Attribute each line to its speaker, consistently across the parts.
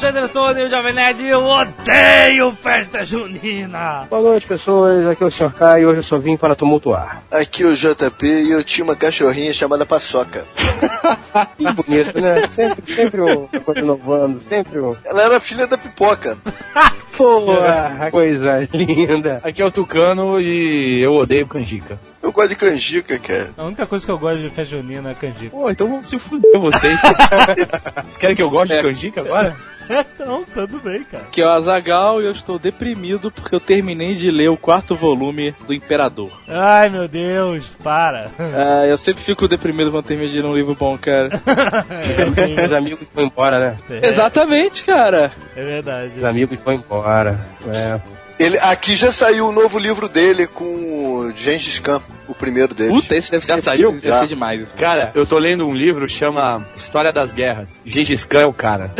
Speaker 1: Alexandre Antônio, o Jovem Nerd, eu odeio festa junina!
Speaker 2: Boa noite, pessoas. Aqui é o Sr. K e hoje eu só vim para tumultuar.
Speaker 3: Aqui é o JP e eu tinha uma cachorrinha chamada Paçoca.
Speaker 2: Que bonito, né? Sempre, sempre uma coisa inovando, sempre um.
Speaker 3: Ela era filha da pipoca.
Speaker 2: Porra, coisa linda.
Speaker 4: Aqui é o Tucano e eu odeio canjica.
Speaker 3: Eu gosto de canjica, cara.
Speaker 1: A única coisa que eu gosto de festa junina é canjica.
Speaker 4: Pô, então vamos se fuder vocês. Vocês querem que eu goste de canjica agora?
Speaker 1: Então, tudo bem, cara.
Speaker 5: que é o Azagal e eu estou deprimido porque eu terminei de ler o quarto volume do Imperador.
Speaker 1: Ai, meu Deus, para.
Speaker 5: Ah, eu sempre fico deprimido quando termino de ler um livro bom, cara.
Speaker 2: Os amigos foram embora, né?
Speaker 5: Exatamente, cara.
Speaker 1: É verdade.
Speaker 2: Os amigos foram embora. É.
Speaker 3: Ele, aqui já saiu o novo livro dele com o Gengis Khan, o primeiro dele.
Speaker 5: Puta, esse deve
Speaker 4: Já
Speaker 5: ser,
Speaker 4: saiu?
Speaker 5: Deve
Speaker 3: Já.
Speaker 5: ser demais. isso.
Speaker 4: Cara, eu tô lendo um livro chama História das Guerras. Gengis Khan é o cara.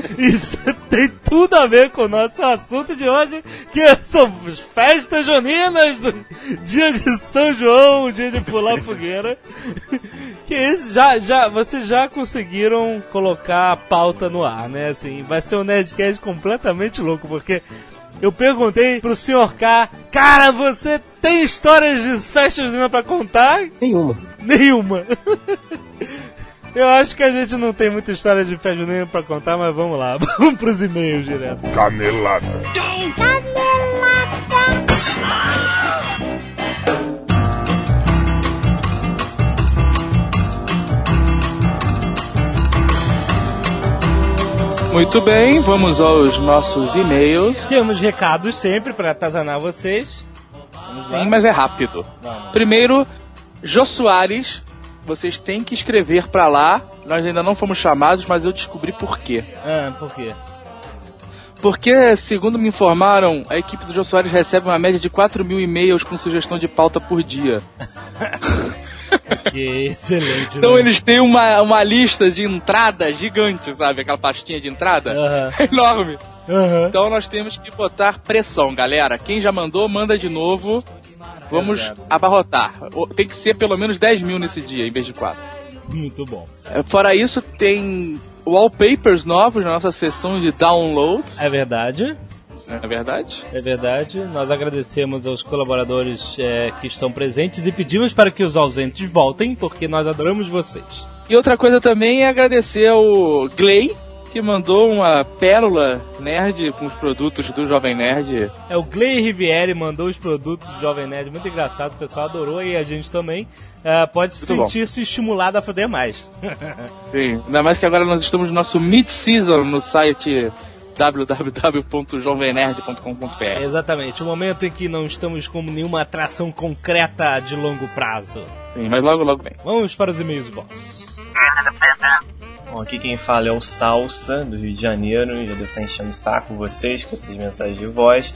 Speaker 1: Isso tem tudo a ver com o nosso assunto de hoje, que são as festas juninas do dia de São João, dia de pular fogueira. Que esse, já, já, vocês já conseguiram colocar a pauta no ar, né? Assim, vai ser um Nerdcast completamente louco, porque eu perguntei pro Sr. K, cara, você tem histórias de festa junina pra contar?
Speaker 2: Nenhuma.
Speaker 1: Nenhuma. Eu acho que a gente não tem muita história de festa junina pra contar, mas vamos lá. Vamos pros e-mails direto.
Speaker 6: Canelada.
Speaker 5: Muito bem, vamos aos nossos e-mails.
Speaker 1: Temos recados sempre pra atazanar vocês. Vamos lá.
Speaker 5: Sim, mas é rápido.
Speaker 1: Vamos.
Speaker 5: Primeiro, Jô Soares, vocês têm que escrever pra lá. Nós ainda não fomos chamados, mas eu descobri por quê.
Speaker 1: Ah, por quê?
Speaker 5: Porque, segundo me informaram, a equipe do Jô Soares recebe uma média de 4 mil e-mails com sugestão de pauta por dia.
Speaker 1: Que excelente.
Speaker 5: Então
Speaker 1: né?
Speaker 5: eles têm uma, uma lista de entrada gigante, sabe? Aquela pastinha de entrada.
Speaker 1: Aham.
Speaker 5: Enorme.
Speaker 1: Aham.
Speaker 5: Então nós temos que botar pressão, galera. Quem já mandou, manda de novo. Vamos
Speaker 1: Exato.
Speaker 5: abarrotar. Tem que ser pelo menos 10 mil nesse dia, em vez de 4.
Speaker 1: Muito bom.
Speaker 5: Fora isso, tem wallpapers novos na nossa seção de downloads.
Speaker 1: É verdade.
Speaker 5: É verdade?
Speaker 1: É verdade. Nós agradecemos aos colaboradores é, que estão presentes e pedimos para que os ausentes voltem, porque nós adoramos vocês.
Speaker 5: E outra coisa também é agradecer ao Gley, que mandou uma pérola nerd com os produtos do Jovem Nerd.
Speaker 1: É o Gley Riviere mandou os produtos do Jovem Nerd, muito engraçado, o pessoal adorou e a gente também é, pode sentir-se estimulado a fazer mais.
Speaker 5: Sim. Ainda mais que agora nós estamos no nosso mid-season no site www.jovemnerd.com.br.
Speaker 1: Exatamente, o momento em que não estamos com nenhuma atração concreta de longo prazo.
Speaker 5: Sim, mas logo, logo vem.
Speaker 1: Vamos para os e-mails box.
Speaker 7: Bom, aqui quem fala é o Salsa, do Rio de Janeiro. Já devo estar enchendo o saco vocês com essas mensagens de voz.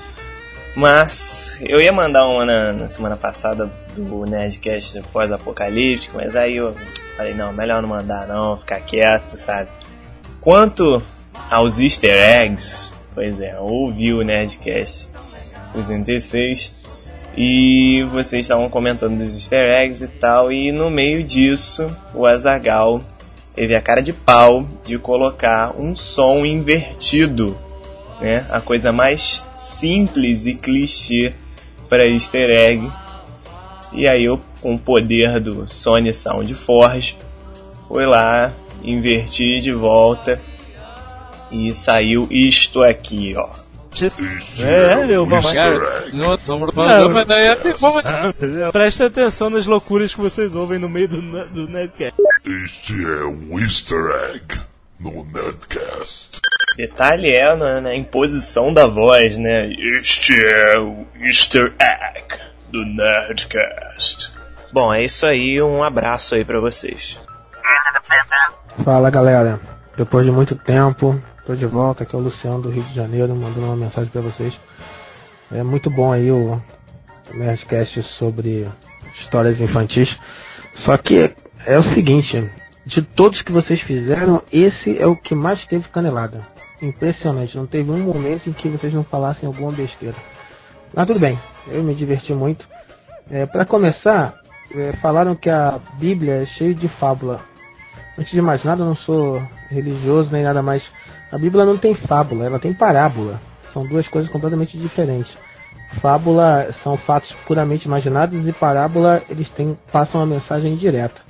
Speaker 7: Mas eu ia mandar uma na, na semana passada do Nerdcast pós-apocalíptico, mas aí eu falei, não, melhor não mandar não, ficar quieto, sabe? Quanto aos easter eggs, pois é, ouvi o Nerdcast 66 e vocês estavam comentando dos easter eggs e tal, e no meio disso o Azagal teve a cara de pau de colocar um som invertido, né? A coisa mais simples e clichê para easter egg. E aí eu, com o poder do Sony Sound Forge, fui lá, inverti de volta e saiu isto aqui, ó.
Speaker 1: É, deu uma
Speaker 6: Easter egg.
Speaker 5: Nossa,
Speaker 1: Não.
Speaker 5: mas daí é
Speaker 1: Presta atenção nas loucuras que vocês ouvem no meio do, do Nerdcast.
Speaker 6: Este é o Easter egg no Nerdcast.
Speaker 7: Detalhe é na, na imposição da voz, né? Este é o Easter Egg do Nerdcast. Bom, é isso aí. Um abraço aí pra vocês.
Speaker 2: Fala galera, depois de muito tempo, tô de volta. Aqui é o Luciano do Rio de Janeiro, mandando uma mensagem para vocês. É muito bom aí o Nerdcast sobre histórias infantis. Só que é o seguinte, de todos que vocês fizeram, esse é o que mais teve canelada. impressionante. Não teve um momento em que vocês não falassem alguma besteira. Mas tudo bem, eu me diverti muito. É, para começar, é, falaram que a Bíblia é cheia de fábula. Antes de mais nada, eu não sou religioso nem nada mais. A Bíblia não tem fábula, ela tem parábola. São duas coisas completamente diferentes. Fábula são fatos puramente imaginados e parábola eles têm, passam uma mensagem direta.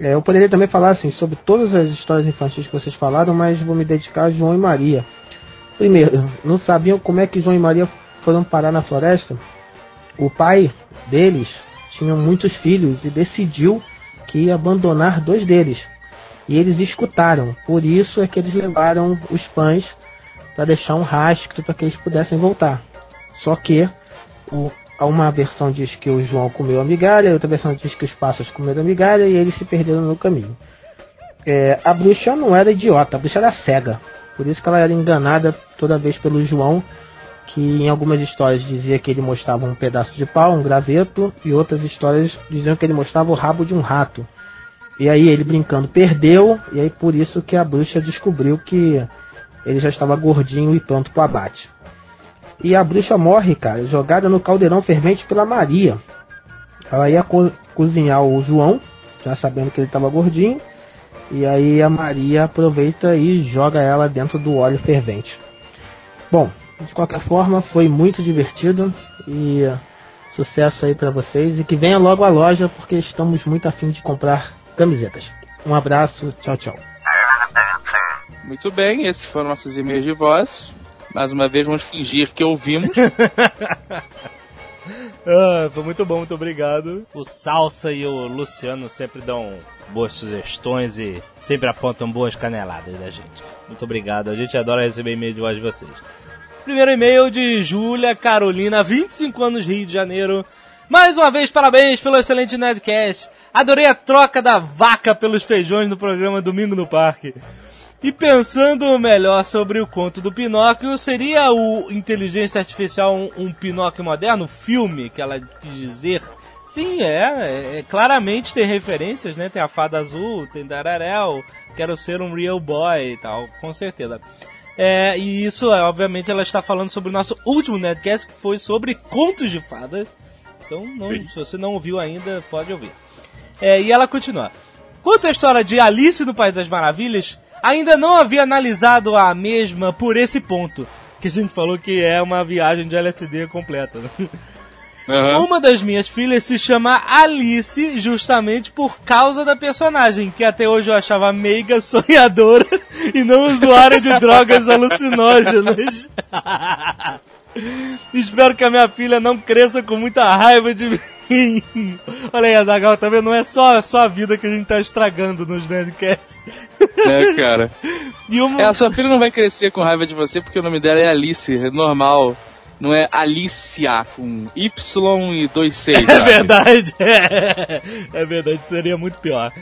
Speaker 2: É, eu poderia também falar assim sobre todas as histórias infantis que vocês falaram, mas vou me dedicar a João e Maria. Primeiro, não sabiam como é que João e Maria foram parar na floresta? O pai deles tinha muitos filhos e decidiu que ia abandonar dois deles. E eles escutaram, por isso é que eles levaram os pães para deixar um rastro para que eles pudessem voltar. Só que o, uma versão diz que o João comeu a migalha, outra versão diz que os pássaros comeram a migalha e eles se perderam no caminho. É, a bruxa não era idiota, a bruxa era cega. Por isso que ela era enganada toda vez pelo João, que em algumas histórias dizia que ele mostrava um pedaço de pau, um graveto, e outras histórias diziam que ele mostrava o rabo de um rato. E aí ele brincando perdeu, e aí por isso que a bruxa descobriu que ele já estava gordinho e pronto para o abate. E a bruxa morre, cara, jogada no caldeirão fervente pela Maria. Ela ia co cozinhar o João, já sabendo que ele estava gordinho. E aí a Maria aproveita e joga ela dentro do óleo fervente. Bom, de qualquer forma, foi muito divertido e sucesso aí para vocês e que venha logo à loja porque estamos muito afim de comprar camisetas. Um abraço, tchau, tchau.
Speaker 5: Muito bem, esses foram nossos e-mails de voz. Mais uma vez vamos fingir que ouvimos.
Speaker 1: ah, foi muito bom, muito obrigado. O Salsa e o Luciano sempre dão boas sugestões e sempre apontam boas caneladas da gente. Muito obrigado, a gente adora receber e-mail de voz de vocês. Primeiro e-mail de Júlia Carolina, 25 anos, Rio de Janeiro. Mais uma vez, parabéns pelo excelente Nedcast. Adorei a troca da vaca pelos feijões no programa Domingo no Parque. E pensando melhor sobre o conto do Pinóquio, seria o Inteligência Artificial um, um Pinóquio moderno? Filme, que ela quis dizer. Sim, é, é, é, Claramente tem referências, né? Tem a Fada Azul, tem Dararel, Quero Ser um Real Boy e tal, com certeza. É, e isso, é, obviamente, ela está falando sobre o nosso último Netcast, que foi sobre contos de fada. Então, não, se você não ouviu ainda, pode ouvir. É, e ela continua. Quanto à história de Alice no País das Maravilhas, ainda não havia analisado a mesma por esse ponto, que a gente falou que é uma viagem de LSD completa. Né? Uhum. Uma das minhas filhas se chama Alice justamente por causa da personagem, que até hoje eu achava meiga, sonhadora e não usuária de drogas alucinógenas. Espero que a minha filha não cresça com muita raiva de mim. Olha aí, Azagal, tá vendo? Não é só, só a vida que a gente tá estragando nos Nerdcasts.
Speaker 5: É, cara. E uma... é, a sua filha não vai crescer com raiva de você porque o nome dela é Alice, é normal. Não é Alicia com Y e dois Cs.
Speaker 1: É verdade. É, é verdade, seria muito pior.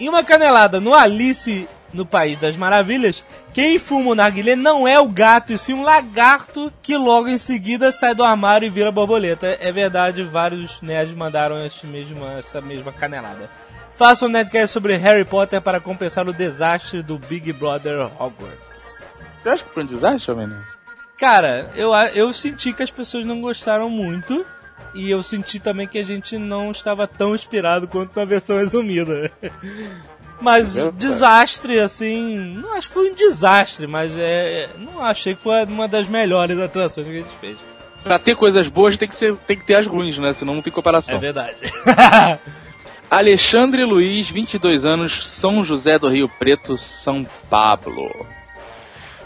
Speaker 1: E uma canelada no Alice no País das Maravilhas, quem fuma o narguilé não é o gato, e sim um lagarto que logo em seguida sai do armário e vira borboleta. É verdade, vários nerds mandaram mesma, essa mesma canelada. Faça um netcast sobre Harry Potter para compensar o desastre do Big Brother Hogwarts.
Speaker 5: Você acha que foi um desastre, homem?
Speaker 1: Cara, eu, eu senti que as pessoas não gostaram muito. E eu senti também que a gente não estava tão inspirado quanto na versão resumida. Mas é desastre, assim. Não acho que foi um desastre, mas é, não achei que foi uma das melhores atrações que a gente fez.
Speaker 5: Pra ter coisas boas tem que, ser, tem que ter as ruins, né? Senão não tem comparação.
Speaker 1: É verdade.
Speaker 5: Alexandre Luiz, 22 anos, São José do Rio Preto, São Pablo.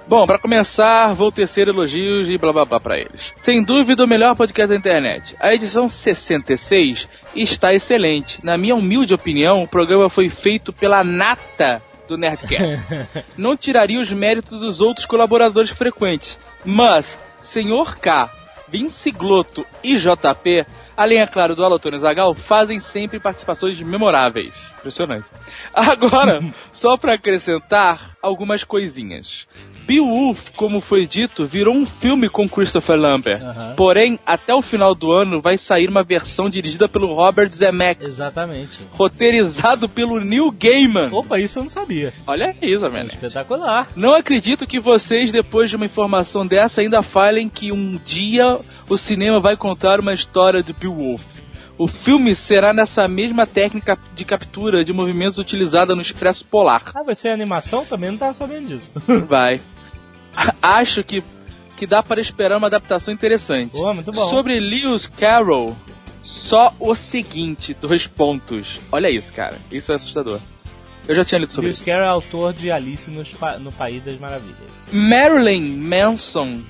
Speaker 5: Bom, para começar, vou tecer elogios e blá blá blá pra eles. Sem dúvida, o melhor podcast da internet. A edição 66 está excelente. Na minha humilde opinião, o programa foi feito pela nata do Nerdcast. Não tiraria os méritos dos outros colaboradores frequentes, mas Senhor K, Vince Glotto e JP além, é claro, do Alotônio Zagal, fazem sempre participações memoráveis. Impressionante. Agora, só para acrescentar algumas coisinhas. Beowulf, como foi dito, virou um filme com Christopher Lambert.
Speaker 1: Aham.
Speaker 5: Porém, até o final do ano vai sair uma versão dirigida pelo Robert Zemeckis.
Speaker 1: Exatamente.
Speaker 5: Roteirizado pelo Neil Gaiman.
Speaker 1: Opa, isso eu não sabia.
Speaker 5: Olha isso, velho.
Speaker 1: Espetacular.
Speaker 5: Não acredito que vocês, depois de uma informação dessa, ainda falem que um dia o cinema vai contar uma história de Beowulf. O filme será nessa mesma técnica de captura de movimentos utilizada no Expresso Polar.
Speaker 1: Ah, vai ser animação? Também não tava sabendo disso.
Speaker 5: Vai. Acho que, que dá para esperar uma adaptação interessante.
Speaker 1: Pô, muito bom.
Speaker 5: Sobre Lewis Carroll, só o seguinte, dois pontos. Olha isso, cara. Isso é assustador. Eu já tinha lido sobre
Speaker 1: Lewis
Speaker 5: isso.
Speaker 1: Carroll é autor de Alice Pa- no País das Maravilhas.
Speaker 5: Marilyn Manson,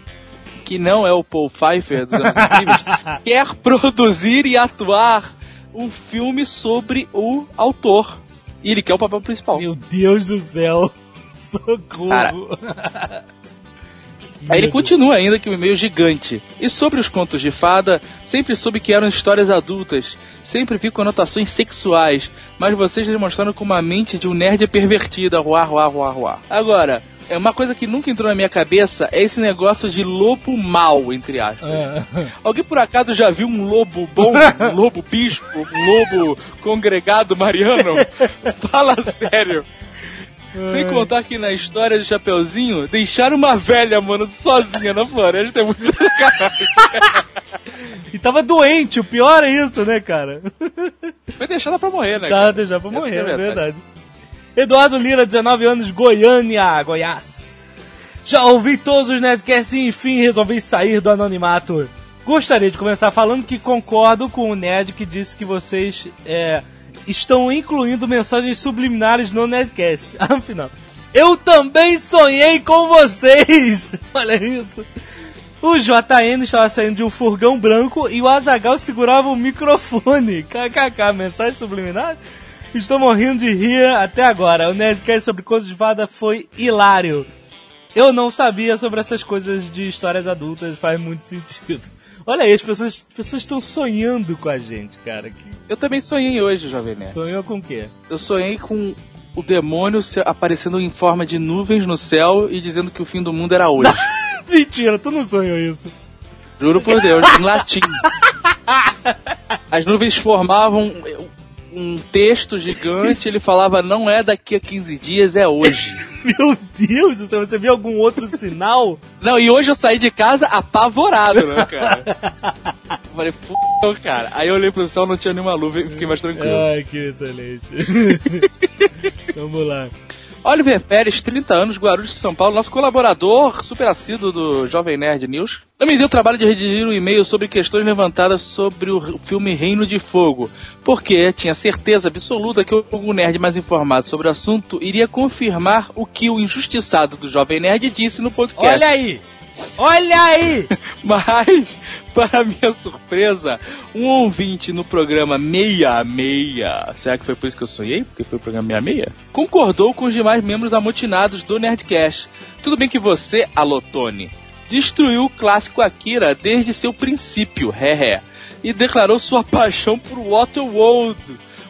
Speaker 5: que não é o Paul Pfeiffer dos anos incríveis, quer produzir e atuar um filme sobre o autor. E ele quer o papel principal.
Speaker 1: Meu Deus do céu. Socorro.
Speaker 5: Cara. Aí ele continua ainda que o e-mail gigante. E sobre os contos de fada, sempre soube que eram histórias adultas, sempre vi conotações sexuais, mas vocês demonstraram com uma mente de um nerd pervertida, ruá, ruá, ruá, ruá. Agora, é uma coisa que nunca entrou na minha cabeça é esse negócio de lobo mal, entre aspas.
Speaker 1: Ah,
Speaker 5: Alguém por acaso já viu um lobo bom, um lobo bispo, um lobo congregado mariano? Fala sério. Sem contar que na história do Chapeuzinho, deixaram uma velha, mano, sozinha na floresta. É muito
Speaker 1: e tava doente, o pior é isso, né, cara?
Speaker 5: Foi deixada pra morrer, né? Cara?
Speaker 1: deixar pra morrer,
Speaker 5: é
Speaker 1: é
Speaker 5: verdade.
Speaker 1: verdade. Eduardo Lira, 19 anos, Goiânia, Goiás. Já ouvi todos os Nerdcasts e enfim resolvi sair do anonimato. Gostaria de começar falando que concordo com o Nerd que disse que vocês é, estão incluindo mensagens subliminares no Nerdcast. Afinal, eu também sonhei com vocês! Olha isso. O JN estava saindo de um furgão branco e o Azagal segurava o microfone. KKK, mensagem subliminar? Estou morrendo de rir até agora. O Nerdcast sobre contos de fada foi hilário. Eu não sabia sobre essas coisas de histórias adultas, faz muito sentido. Olha aí, as pessoas, as pessoas estão sonhando com a gente, cara. Que
Speaker 5: Eu também sonhei hoje, Jovem Nerd.
Speaker 1: sonhou com o quê?
Speaker 5: Eu sonhei com o demônio aparecendo em forma de nuvens no céu e dizendo que o fim do mundo era hoje.
Speaker 1: Mentira, tu não sonhou isso.
Speaker 5: Juro por Deus, em latim. As nuvens formavam um texto gigante, ele falava, não é daqui a 15 dias, é hoje.
Speaker 1: Meu Deus do céu, você viu algum outro sinal?
Speaker 5: Não, e hoje eu saí de casa apavorado, né, cara? Eu Falei, f***, cara. Aí eu olhei pro céu, não tinha nenhuma nuvem e fiquei mais tranquilo.
Speaker 1: Ai, que excelente. Vamos lá.
Speaker 5: Oliver Pérez, 30 anos, Guarulhos de São Paulo, nosso colaborador super assíduo do Jovem Nerd News. Eu me dei o trabalho de redigir um e-mail sobre questões levantadas sobre o filme Reino de Fogo, porque tinha certeza absoluta que o nerd mais informado sobre o assunto iria confirmar o que o injustiçado do Jovem Nerd disse no podcast.
Speaker 1: Olha aí! Olha aí!
Speaker 5: Mas, para minha surpresa, um ouvinte no programa 66, será que foi por isso que eu sonhei? Porque foi o programa 66? Concordou com os demais membros amotinados do Nerdcast. Tudo bem que você, Alotone, destruiu o clássico Akira desde seu princípio, ré, e declarou sua paixão por Waterworld.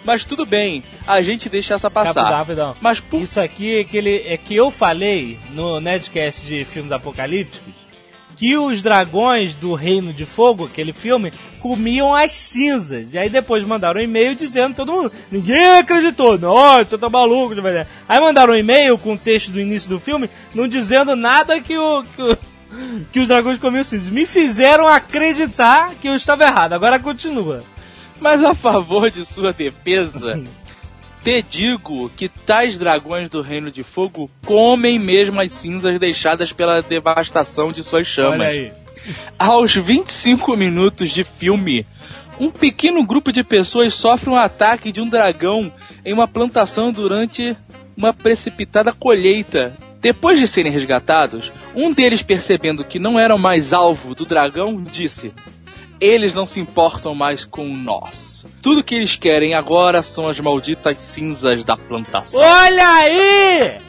Speaker 5: Mas tudo bem, a gente deixa essa passar.
Speaker 1: Rapidão, rapidão.
Speaker 5: Mas por
Speaker 1: Isso aqui é que, ele, é que eu falei no Nerdcast de filmes apocalípticos que os dragões do Reino de Fogo, aquele filme, comiam as cinzas. E aí depois mandaram um e-mail dizendo todo mundo. Ninguém acreditou. Não, você tá maluco, de verdade. Aí mandaram um e-mail com o texto do início do filme, não dizendo nada que o. Que o que os dragões comiam cinzas. Me fizeram acreditar que eu estava errado. Agora continua.
Speaker 5: Mas a favor de sua defesa, te digo que tais dragões do Reino de Fogo comem mesmo as cinzas deixadas pela devastação de suas chamas.
Speaker 1: Olha aí.
Speaker 5: Aos 25 minutos de filme, um pequeno grupo de pessoas sofre um ataque de um dragão em uma plantação durante uma precipitada colheita. Depois de serem resgatados, um deles, percebendo que não eram mais alvo do dragão, disse: Eles não se importam mais com nós. Tudo que eles querem agora são as malditas cinzas da plantação.
Speaker 1: Olha aí!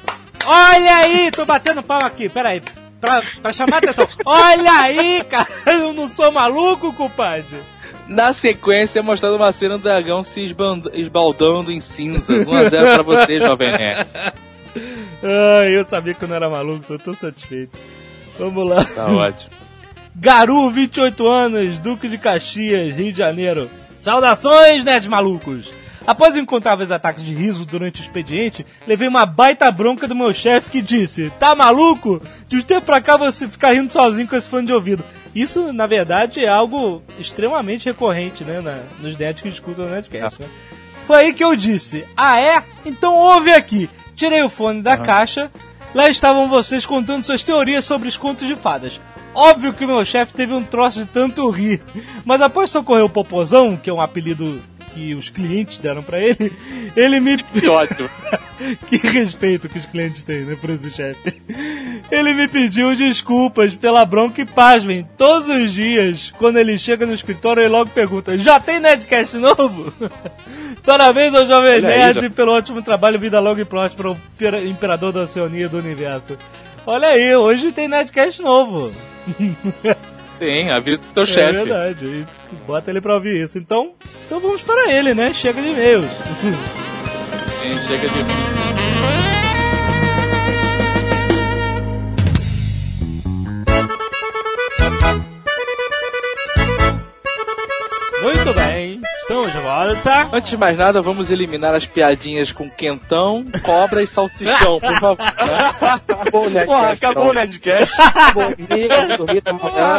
Speaker 1: Olha aí! Tô batendo palma aqui, peraí. Pra, pra chamar atenção. Olha aí, cara! Eu não sou maluco, compadre!
Speaker 5: Na sequência, é mostrada uma cena do dragão se esbaldando em cinzas. 1x0 pra você, jovem nerd.
Speaker 1: Ai, eu sabia que eu não era maluco, tô tão satisfeito. Vamos lá.
Speaker 5: Tá ótimo.
Speaker 1: Garu, 28 anos, Duque de Caxias, Rio de Janeiro. Saudações, nerds malucos! Após incontáveis ataques de riso durante o expediente, levei uma baita bronca do meu chefe que disse: Tá maluco? De um tempo pra cá você ficar rindo sozinho com esse fone de ouvido. Isso, na verdade, é algo extremamente recorrente, né? na- nos nerds que escutam o Nerdcast, né? Foi aí que eu disse: Ah, é? Então ouve aqui. Tirei o fone da caixa. Lá estavam vocês contando suas teorias sobre os contos de fadas. Óbvio que meu chefe teve um troço de tanto rir. Mas após socorrer o Popozão, que é um apelido que os clientes deram pra ele, ele me.
Speaker 5: Que ótimo.
Speaker 1: que respeito que os clientes têm, né, por esse chefe. Ele me pediu desculpas pela bronca e pasmem. Todos os dias, quando ele chega no escritório, ele logo pergunta: Já tem Nerdcast novo? Parabéns ao Jovem
Speaker 5: aí,
Speaker 1: Nerd
Speaker 5: já-
Speaker 1: pelo ótimo trabalho, vida longa e próspera, imperador da Oceania do universo. Olha aí, hoje tem Nerdcast novo.
Speaker 5: Sim, a vida do teu
Speaker 1: É
Speaker 5: chefe.
Speaker 1: verdade. E bota ele pra ouvir isso. Então, então vamos para ele, né? Chega de e-mails.
Speaker 5: Sim, chega de.
Speaker 1: Estamos de volta.
Speaker 5: Antes de mais nada, vamos eliminar as piadinhas com quentão, cobra e salsichão, por favor.
Speaker 4: Acabou o Nerdcast.
Speaker 7: Porra, acabou o Nerdcast.
Speaker 4: Da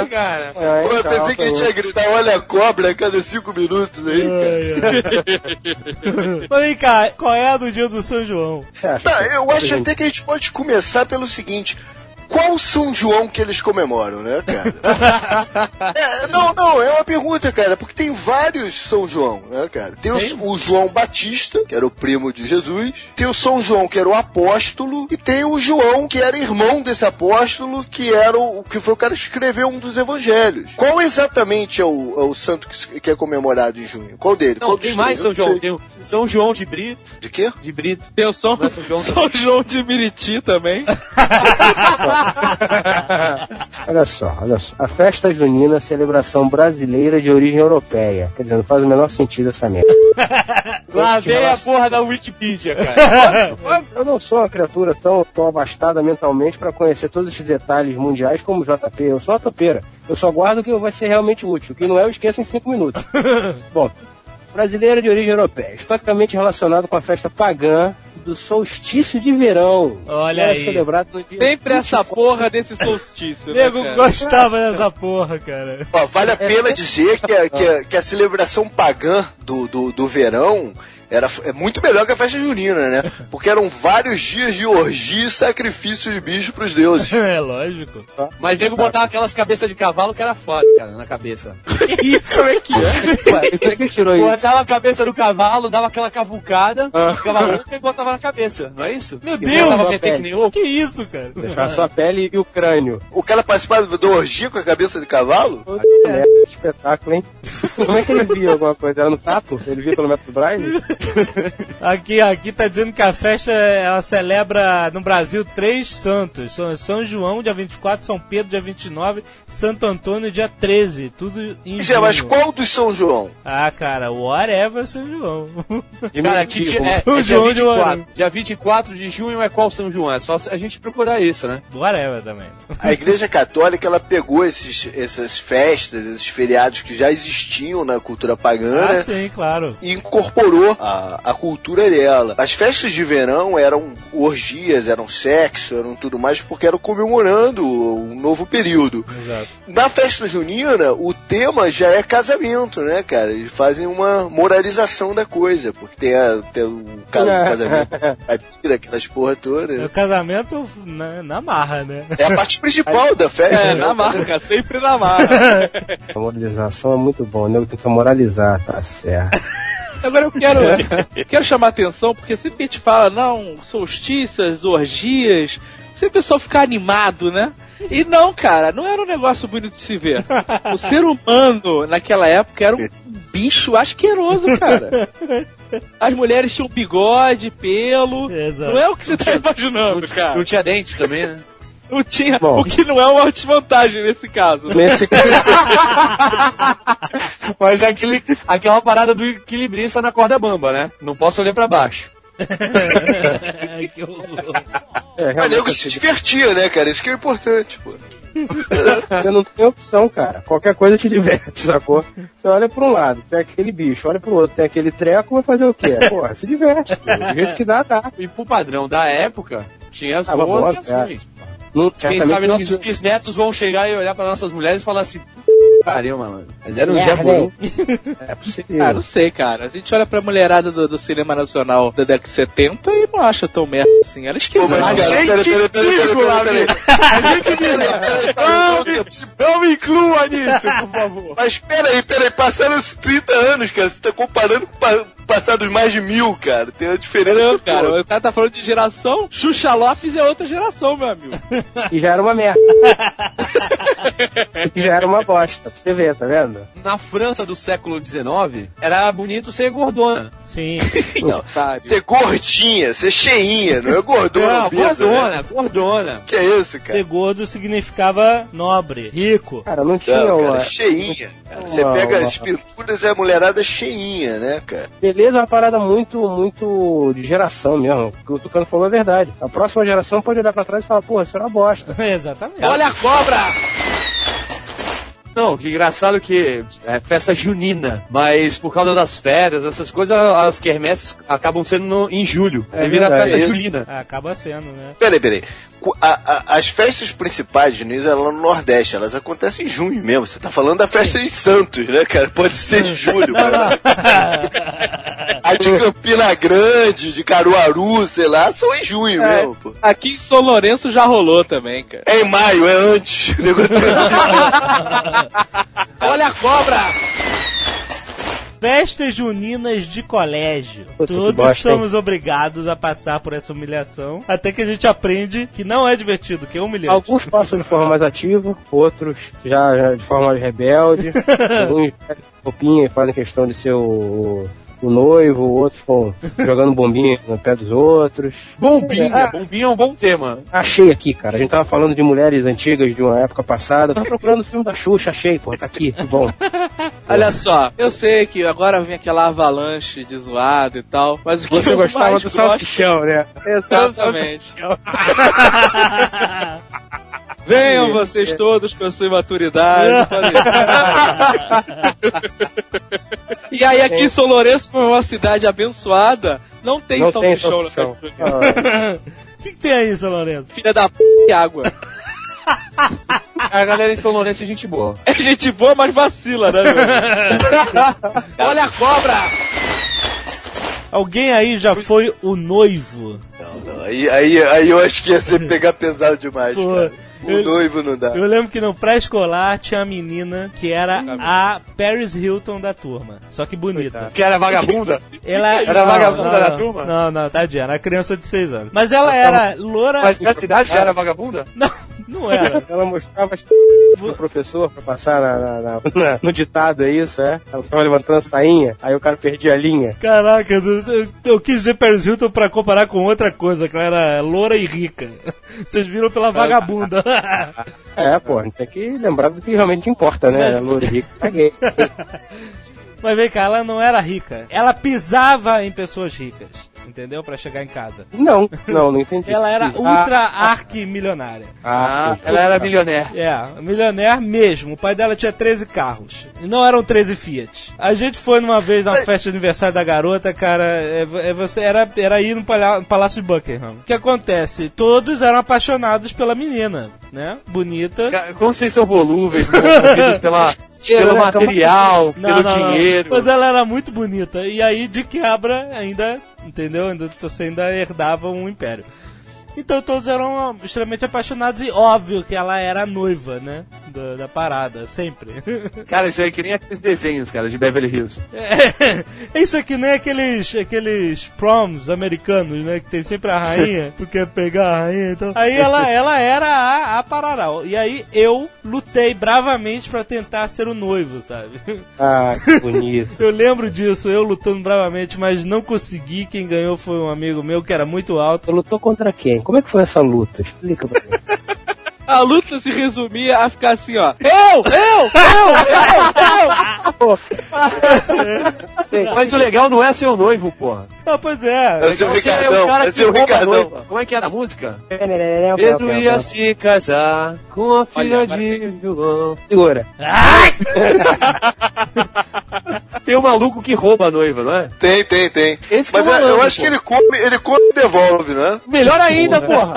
Speaker 7: Ah, cara.
Speaker 3: Pô, eu pensei que a gente ia gritar, olha a cobra a cada cinco minutos aí, cara.
Speaker 1: Mas vem cá, qual é a do dia do São João?
Speaker 3: Tá, eu acho até que a gente pode começar pelo seguinte. Qual São João que eles comemoram, né, cara? É, não, não, é uma pergunta, cara, porque tem vários São João, né, cara? Tem o, o João Batista, que era o primo de Jesus, tem o São João, que era o apóstolo, e tem o João, que era irmão desse apóstolo, que era o que foi o cara que escreveu um dos evangelhos. Qual exatamente é o, é o santo que, que é comemorado em junho? Qual dele?
Speaker 4: Não,
Speaker 3: Qual
Speaker 4: tem
Speaker 3: dos
Speaker 4: mais São João. Tem o São João de Brito.
Speaker 3: De quê?
Speaker 4: De Brito.
Speaker 5: Tem o São,
Speaker 4: é São João
Speaker 5: São João de Miriti também.
Speaker 8: Olha só, olha só. A festa junina é celebração brasileira de origem europeia. Quer dizer, não faz o menor sentido essa merda.
Speaker 4: Lá vem a porra da Wikipedia, cara.
Speaker 8: Eu não sou uma criatura tão, tão abastada mentalmente para conhecer todos esses detalhes mundiais como o JP. Eu sou uma topeira. Eu só guardo o que vai ser realmente útil. O que não é, eu esqueço em cinco minutos. Bom, brasileira de origem europeia. Historicamente relacionado com a festa pagã do solstício de verão.
Speaker 1: Olha
Speaker 8: era
Speaker 1: aí.
Speaker 8: celebrado no dia
Speaker 5: Sempre essa porra desse solstício, né,
Speaker 1: Nego gostava dessa porra, cara.
Speaker 3: Ó, vale a pena dizer que a, que, a, que a celebração pagã do, do, do verão era, é muito melhor que a festa junina, né? Porque eram vários dias de orgia e sacrifício de bicho pros deuses.
Speaker 1: É lógico.
Speaker 4: Mas nego botava aquelas cabeças de cavalo que era foda, cara, na cabeça.
Speaker 5: Como é que é?
Speaker 8: Ué, como é que tirou isso?
Speaker 4: Botava a cabeça do cavalo, dava aquela cavucada, ficava louco e botava na cabeça, não é isso?
Speaker 1: Meu
Speaker 8: E
Speaker 1: Deus,
Speaker 4: que
Speaker 1: que isso, cara?
Speaker 8: Deixar a pele e o crânio.
Speaker 3: O cara participava da orgia com a cabeça de cavalo?
Speaker 8: É, espetáculo, hein? Como é que ele via alguma coisa? Era no tato? Ele via pelo método Braille?
Speaker 1: Aqui, aqui tá dizendo que a festa ela celebra no Brasil três santos. São São João, dia 24, São Pedro, dia 29, Santo Antônio, dia 13. Tudo em
Speaker 3: Zé, mas qual dos São João?
Speaker 1: Ah, cara, whatever São João.
Speaker 4: Cara, que dia, é,
Speaker 1: São
Speaker 4: é dia
Speaker 1: João de
Speaker 4: 24.
Speaker 1: Guarani.
Speaker 4: Dia 24 de junho é qual São João? É só a gente procurar isso, né?
Speaker 1: whatever também.
Speaker 3: A Igreja Católica ela pegou esses, essas festas, esses feriados que já existiam na cultura pagã
Speaker 1: Ah,
Speaker 3: né,
Speaker 1: sim, claro.
Speaker 3: e incorporou a, a cultura dela. As festas de verão eram orgias, eram sexo, eram tudo mais, porque eram comemorando um novo período.
Speaker 1: Exato.
Speaker 3: Na festa junina, o tema já é casamento, né, cara? Eles fazem uma moralização da coisa, porque tem, a, tem o, o casamento, a pira, aquelas porra toda.
Speaker 1: É o
Speaker 3: né?
Speaker 1: casamento na, na marra, né?
Speaker 3: É a parte principal da festa,
Speaker 5: É,
Speaker 3: né?
Speaker 5: na marca, sempre na marca.
Speaker 8: A moralização é muito bom, o nego tem que moralizar, tá certo.
Speaker 5: Agora eu quero, quero chamar a atenção, porque sempre a gente fala, não, solstícios, orgias, sempre o pessoal fica animado, né? E não, cara, não era um negócio bonito de se ver. O ser humano, naquela época, era um bicho asqueroso, cara. As mulheres tinham bigode, pelo.
Speaker 1: Exato.
Speaker 5: Não é o que você tá imaginando, cara.
Speaker 4: Não tinha dente também, né?
Speaker 5: Não tinha.
Speaker 8: Bom.
Speaker 5: O que não é uma desvantagem nesse caso.
Speaker 8: Nesse
Speaker 4: Mas é aquele, aquela parada do equilibrista na corda bamba, né? Não posso olhar pra baixo.
Speaker 1: que horror.
Speaker 8: É,
Speaker 3: Mas nego
Speaker 8: realmente,
Speaker 3: se divertia, né, cara? Isso que é importante, pô.
Speaker 8: você não tem opção, cara. Qualquer coisa te diverte, sacou? Você olha pra um lado, tem aquele bicho, olha pro outro, tem aquele treco, vai fazer o quê? Porra, se diverte. Pô. Do jeito que dá, dá.
Speaker 4: E pro padrão da época, tinha as
Speaker 8: Ah,
Speaker 4: boas
Speaker 8: boa,
Speaker 4: e as ruins.
Speaker 8: Não,
Speaker 4: Quem sabe nossos bisnetos vão chegar e olhar para nossas mulheres e falar assim: Caramba, mano. Mas era um jaburu.
Speaker 8: É possível.
Speaker 5: Ah, não sei, cara. A gente olha pra mulherada do, do cinema nacional da década de 70 e não acha tão merda assim. Ela é
Speaker 3: Pô,
Speaker 5: esquisita.
Speaker 3: peraí, peraí, peraí, peraí, peraí, peraí.
Speaker 4: Não me inclua nisso, por favor.
Speaker 3: Mas peraí, peraí, passaram os 30 anos, cara. Você tá comparando com pa- passados mais de mil, cara. Tem uma diferença.
Speaker 5: Não,
Speaker 3: pô.
Speaker 5: cara, o cara tá falando de geração, Xuxa Lopes é outra geração, meu amigo.
Speaker 8: E já era uma merda. e já era uma bosta, pra você ver, tá vendo?
Speaker 4: Na França do século XIX, era bonito ser gordona.
Speaker 1: Sim.
Speaker 3: Não, ser gordinha, ser cheinha, não é gordona.
Speaker 4: Não,
Speaker 3: obesa, né?
Speaker 4: gordona, gordona.
Speaker 3: Que é isso, cara?
Speaker 1: Ser gordo significava nobre, rico.
Speaker 8: Cara, não tinha
Speaker 3: Não, cara,
Speaker 8: uma.
Speaker 3: cheinha. cara. Você
Speaker 8: Uma-
Speaker 3: pega
Speaker 8: uma-
Speaker 3: as pinturas e a mulherada cheinha, né, cara?
Speaker 8: Beleza é uma parada muito, muito de geração mesmo. O que o Tucano falou é verdade. A próxima geração pode olhar pra trás e falar, porra, isso era uma bosta.
Speaker 1: Exatamente.
Speaker 4: Olha a cobra! Não, que engraçado que é festa junina, mas por causa das férias, essas coisas, as quermesses acabam sendo no- em julho.
Speaker 8: É
Speaker 4: É, vira
Speaker 8: verdade,
Speaker 4: festa
Speaker 3: isso.
Speaker 4: junina.
Speaker 1: Ah, Acaba sendo, né?
Speaker 3: Peraí, peraí. A- a- as festas principais de Nunes, elas no Nordeste, elas acontecem em junho mesmo. Você tá falando da festa em Santos, né, cara? Pode ser em julho, cara. A de Campina Grande, de Caruaru, sei lá, são em junho
Speaker 5: É.
Speaker 3: mesmo, pô.
Speaker 5: Aqui em São Lourenço já rolou também, cara.
Speaker 3: É em maio, é antes. O negócio
Speaker 4: Olha a cobra!
Speaker 1: Festas juninas de colégio.
Speaker 8: Puta,
Speaker 1: Todos
Speaker 8: bosta, hein?
Speaker 1: somos obrigados a passar por essa humilhação. Até que a gente aprende que não é divertido, que é humilhante.
Speaker 8: Alguns passam de forma mais ativa, outros já, já de forma mais rebelde. Alguns roupinha e fazem questão de ser o, o noivo, outros ficam jogando bombinha no pé dos outros.
Speaker 4: Bombinha,
Speaker 8: Ah.
Speaker 4: bombinha é um bom tema.
Speaker 8: Achei aqui, cara. A gente tava falando de mulheres antigas de uma época passada. Tava procurando o filme da Xuxa, achei, pô, tá aqui. Bom.
Speaker 5: Olha só, eu sei que agora vem aquela avalanche de zoado e tal, mas o que
Speaker 8: Você
Speaker 5: eu
Speaker 8: gostava
Speaker 5: mais
Speaker 8: do
Speaker 5: gosto-
Speaker 8: salsichão, né?
Speaker 5: Exatamente. Venham vocês todos com a sua imaturidade. E aí aqui em São Lourenço, como é uma cidade abençoada, não tem
Speaker 8: Não
Speaker 5: salsichão na festa junina.
Speaker 1: O que, que tem aí, São Lourenço?
Speaker 5: Filha da p e água.
Speaker 4: A galera em São Lourenço é gente boa.
Speaker 5: É gente boa, mas vacila, né, meu?
Speaker 4: Olha a cobra!
Speaker 1: Alguém aí já foi o noivo?
Speaker 3: Não, não. Aí, aí, aí eu acho que ia ser pegar pesado demais,
Speaker 1: Pô,
Speaker 3: cara. O
Speaker 1: eu-
Speaker 3: noivo não dá.
Speaker 1: Eu lembro que no pré-escolar tinha uma menina que era a Paris Hilton da turma. Só que bonita.
Speaker 4: Que era vagabunda?
Speaker 1: Ela
Speaker 4: Era
Speaker 1: não,
Speaker 4: vagabunda
Speaker 1: não,
Speaker 4: da
Speaker 1: não.
Speaker 4: turma?
Speaker 1: Não, não, tadinha, era criança de 6 anos. Mas ela era loura.
Speaker 4: Mas na cidade já era vagabunda?
Speaker 1: Não, não era.
Speaker 8: Ela mostrava as pro professor pra passar na, na- na- no ditado, é isso, é? Ela ficava levantando a sainha, aí o cara perdia a linha.
Speaker 1: Caraca, eu, eu- quis dizer Paris Hilton pra comparar com outra coisa, que ela era loura e rica. Vocês viram pela vagabunda.
Speaker 8: É, pô, a gente tem que lembrar do que realmente importa, né?
Speaker 1: Mas-
Speaker 8: Louro e rico, caguei.
Speaker 1: Mas vem cá, ela não era rica. Ela pisava em pessoas ricas, entendeu? Pra chegar em casa.
Speaker 8: Não, não, não entendi.
Speaker 1: Ela era
Speaker 8: Ah,
Speaker 1: ultra arqui-milionária.
Speaker 8: Ah,
Speaker 4: Ah, ela era milionaire.
Speaker 1: É, milionaire mesmo. O pai dela tinha 13 carros. E não eram 13 Fiat. A gente foi numa vez na festa de aniversário da garota, cara. É, é você, era, era ir no palha- Palácio de Buckingham. O que acontece? Todos eram apaixonados pela menina, né? Bonita.
Speaker 4: Como vocês são volúveis, movidos pela, pelo
Speaker 8: né?
Speaker 4: material,
Speaker 1: Não,
Speaker 4: pelo
Speaker 1: não, não.
Speaker 4: dinheiro.
Speaker 1: Mas ela era muito bonita. E aí, de quebra, ainda, entendeu? Você ainda herdava um império. Então todos eram extremamente apaixonados e óbvio que ela era a noiva, né? Da, da parada, sempre.
Speaker 4: Cara, isso aí é que nem aqueles desenhos, cara, de Beverly Hills.
Speaker 1: É, isso aqui nem aqueles, aqueles proms americanos, né? Que tem sempre a rainha, tu quer pegar a rainha então. Aí ela, ela era a, a pararau. E aí eu lutei bravamente pra tentar ser o noivo, sabe?
Speaker 8: ah, que bonito.
Speaker 1: Eu lembro disso, eu lutando bravamente, mas não consegui. Quem ganhou foi um amigo meu que era muito alto.
Speaker 8: Tu lutou contra quem? Como é que foi essa luta? Explica pra mim.
Speaker 5: A luta se resumia a ficar assim, ó. Eu, eu, eu, eu, eu.
Speaker 4: Mas o legal não é ser o noivo, porra.
Speaker 1: Ah, pois é.
Speaker 3: É o seu
Speaker 4: Você é o
Speaker 3: Ricardão.
Speaker 4: cara
Speaker 3: É seu Ricardão.
Speaker 4: Como é que era a música? Pedro ia se casar com a filha de João.
Speaker 8: Segura.
Speaker 4: Tem um maluco que rouba a noiva, não é?
Speaker 3: Tem, tem, tem.
Speaker 4: Esse
Speaker 3: Mas
Speaker 4: é o
Speaker 3: é, eu
Speaker 4: malandro,
Speaker 3: acho
Speaker 4: pô.
Speaker 3: que ele come, ele come e devolve, né?
Speaker 4: Melhor ainda, porra.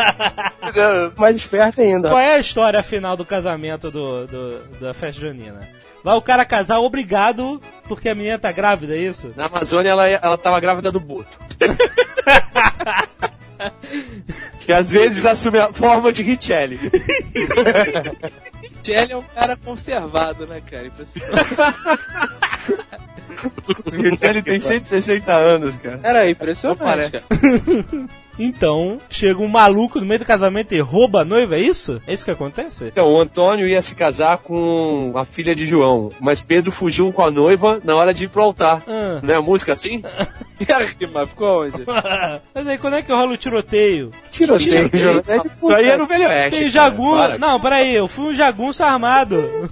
Speaker 3: É-
Speaker 8: Mais esperto ainda.
Speaker 1: Qual é a história final do casamento do, do- da festa junina? Vai o cara casar obrigado porque a menina tá grávida, é isso?
Speaker 4: Na Amazônia ela, ela tava grávida do Boto. que às vezes assume a forma de Richelli.
Speaker 5: Jelly é um cara conservado, né, cara? Impressionante.
Speaker 4: O Richelli tem 160 anos, cara.
Speaker 5: Era
Speaker 4: Não
Speaker 5: impressionante,
Speaker 4: parece.
Speaker 5: cara.
Speaker 1: Então, chega um maluco no meio do casamento e rouba a noiva, é isso? É isso que acontece?
Speaker 4: Então, o Antônio ia se casar com a filha de João, mas Pedro fugiu com a noiva na hora de ir pro altar.
Speaker 1: Ah.
Speaker 4: Não é a música assim?
Speaker 5: E rima ficou onde?
Speaker 1: Mas aí, quando é que rola o tiroteio?
Speaker 8: Tiroteio.
Speaker 4: Isso aí é no Velho Oeste.
Speaker 1: Tem jagunço.
Speaker 4: Para.
Speaker 1: Não, peraí, eu fui um jagunço armado.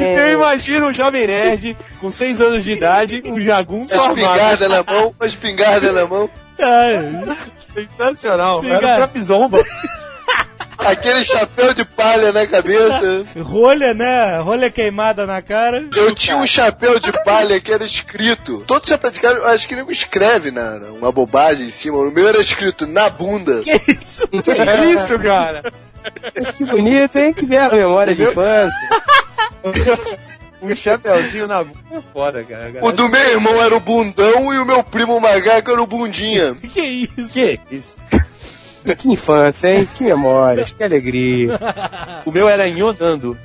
Speaker 4: Eu imagino um jovem nerd com 6 anos de idade, um jagunço
Speaker 3: Uma
Speaker 4: armado.
Speaker 3: espingarda na mão, uma espingarda na mão.
Speaker 1: Ai,
Speaker 4: Sensacional. Era
Speaker 1: Espingarda.
Speaker 4: um trapizomba.
Speaker 3: Aquele chapéu de palha na cabeça.
Speaker 1: rolha, né? Rolha queimada na cara.
Speaker 3: Eu tinha um chapéu de palha que era escrito. Todo chapéu de palha, acho que nego escreve na, na- uma bobagem em cima. O meu era escrito na bunda.
Speaker 1: Que isso?
Speaker 4: Que é isso, cara?
Speaker 8: Que bonito, hein? Que bela memória de infância.
Speaker 4: Um chapéuzinho na bunda é foda, cara.
Speaker 3: O do meu irmão era o bundão e o meu primo macaco era o bundinha.
Speaker 1: Que isso?
Speaker 4: que isso?
Speaker 8: Que infância, hein? Que memórias, que alegria.
Speaker 4: O meu era Inhodando.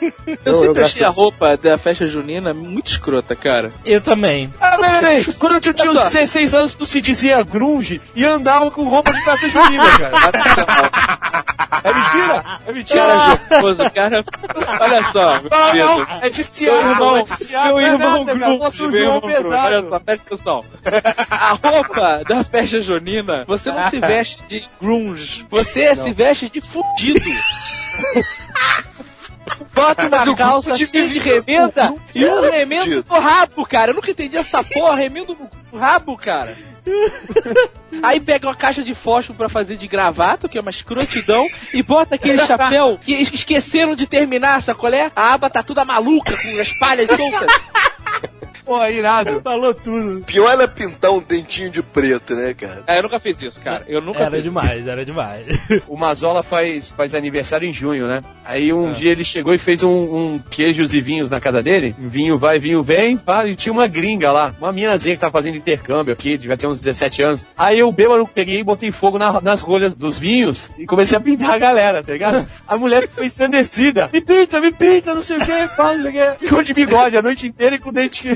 Speaker 5: Eu
Speaker 8: Eu-
Speaker 5: sempre
Speaker 8: eu
Speaker 5: achei a roupa da festa junina muito escrota, cara.
Speaker 1: Eu também.
Speaker 4: Ah, peraí, peraí. Quando tu tinha
Speaker 5: Olha
Speaker 4: uns
Speaker 5: só.
Speaker 4: 16 anos, tu se dizia grunge e andava com roupa de festa junina, cara. É mentira? É mentira?
Speaker 5: Cara jocoso, cara. Olha só,
Speaker 4: Não, não, é de
Speaker 5: Meu
Speaker 4: Seattle,
Speaker 5: irmão,
Speaker 4: é de Seattle,
Speaker 5: meu
Speaker 4: não é
Speaker 5: irmão
Speaker 4: cara. Nosso
Speaker 5: Grunge, meu irmão Grunge. Olha só, presta atenção. A roupa da festa junina, você não se veste de grunge, você se veste de fudido. Bota
Speaker 3: Mas o
Speaker 5: calça cheia de remenda e um remendo no rabo, cara. Eu nunca entendi essa porra, remendo no rabo, cara. Aí pega uma caixa de fósforo pra fazer de gravato, que é uma escrotidão, e bota aquele chapéu que es- esqueceram de terminar, sacolé? A aba tá toda maluca, com as palhas soltas.
Speaker 4: Pô, irado.
Speaker 1: Falou tudo.
Speaker 3: Pior era pintar um dentinho de preto, né, cara?
Speaker 5: É, eu nunca fiz isso, cara. Eu nunca
Speaker 1: Era
Speaker 5: fiz.
Speaker 1: demais, era demais.
Speaker 4: O Mazola faz, faz aniversário em junho, né? Aí um dia ele chegou e fez um, um queijos e vinhos na casa dele. Vinho vai, vinho vem. Pá, e tinha uma gringa lá. Uma minazinha que tava fazendo intercâmbio aqui, devia ter uns 17 anos. Aí eu bêbado peguei e botei fogo na- nas rolhas dos vinhos e comecei a pintar a galera, tá ligado? A mulher foi ensandecida. Me pinta, me pinta, não sei o que, fala, não sei o que. Ficou de bigode a noite inteira e com dente,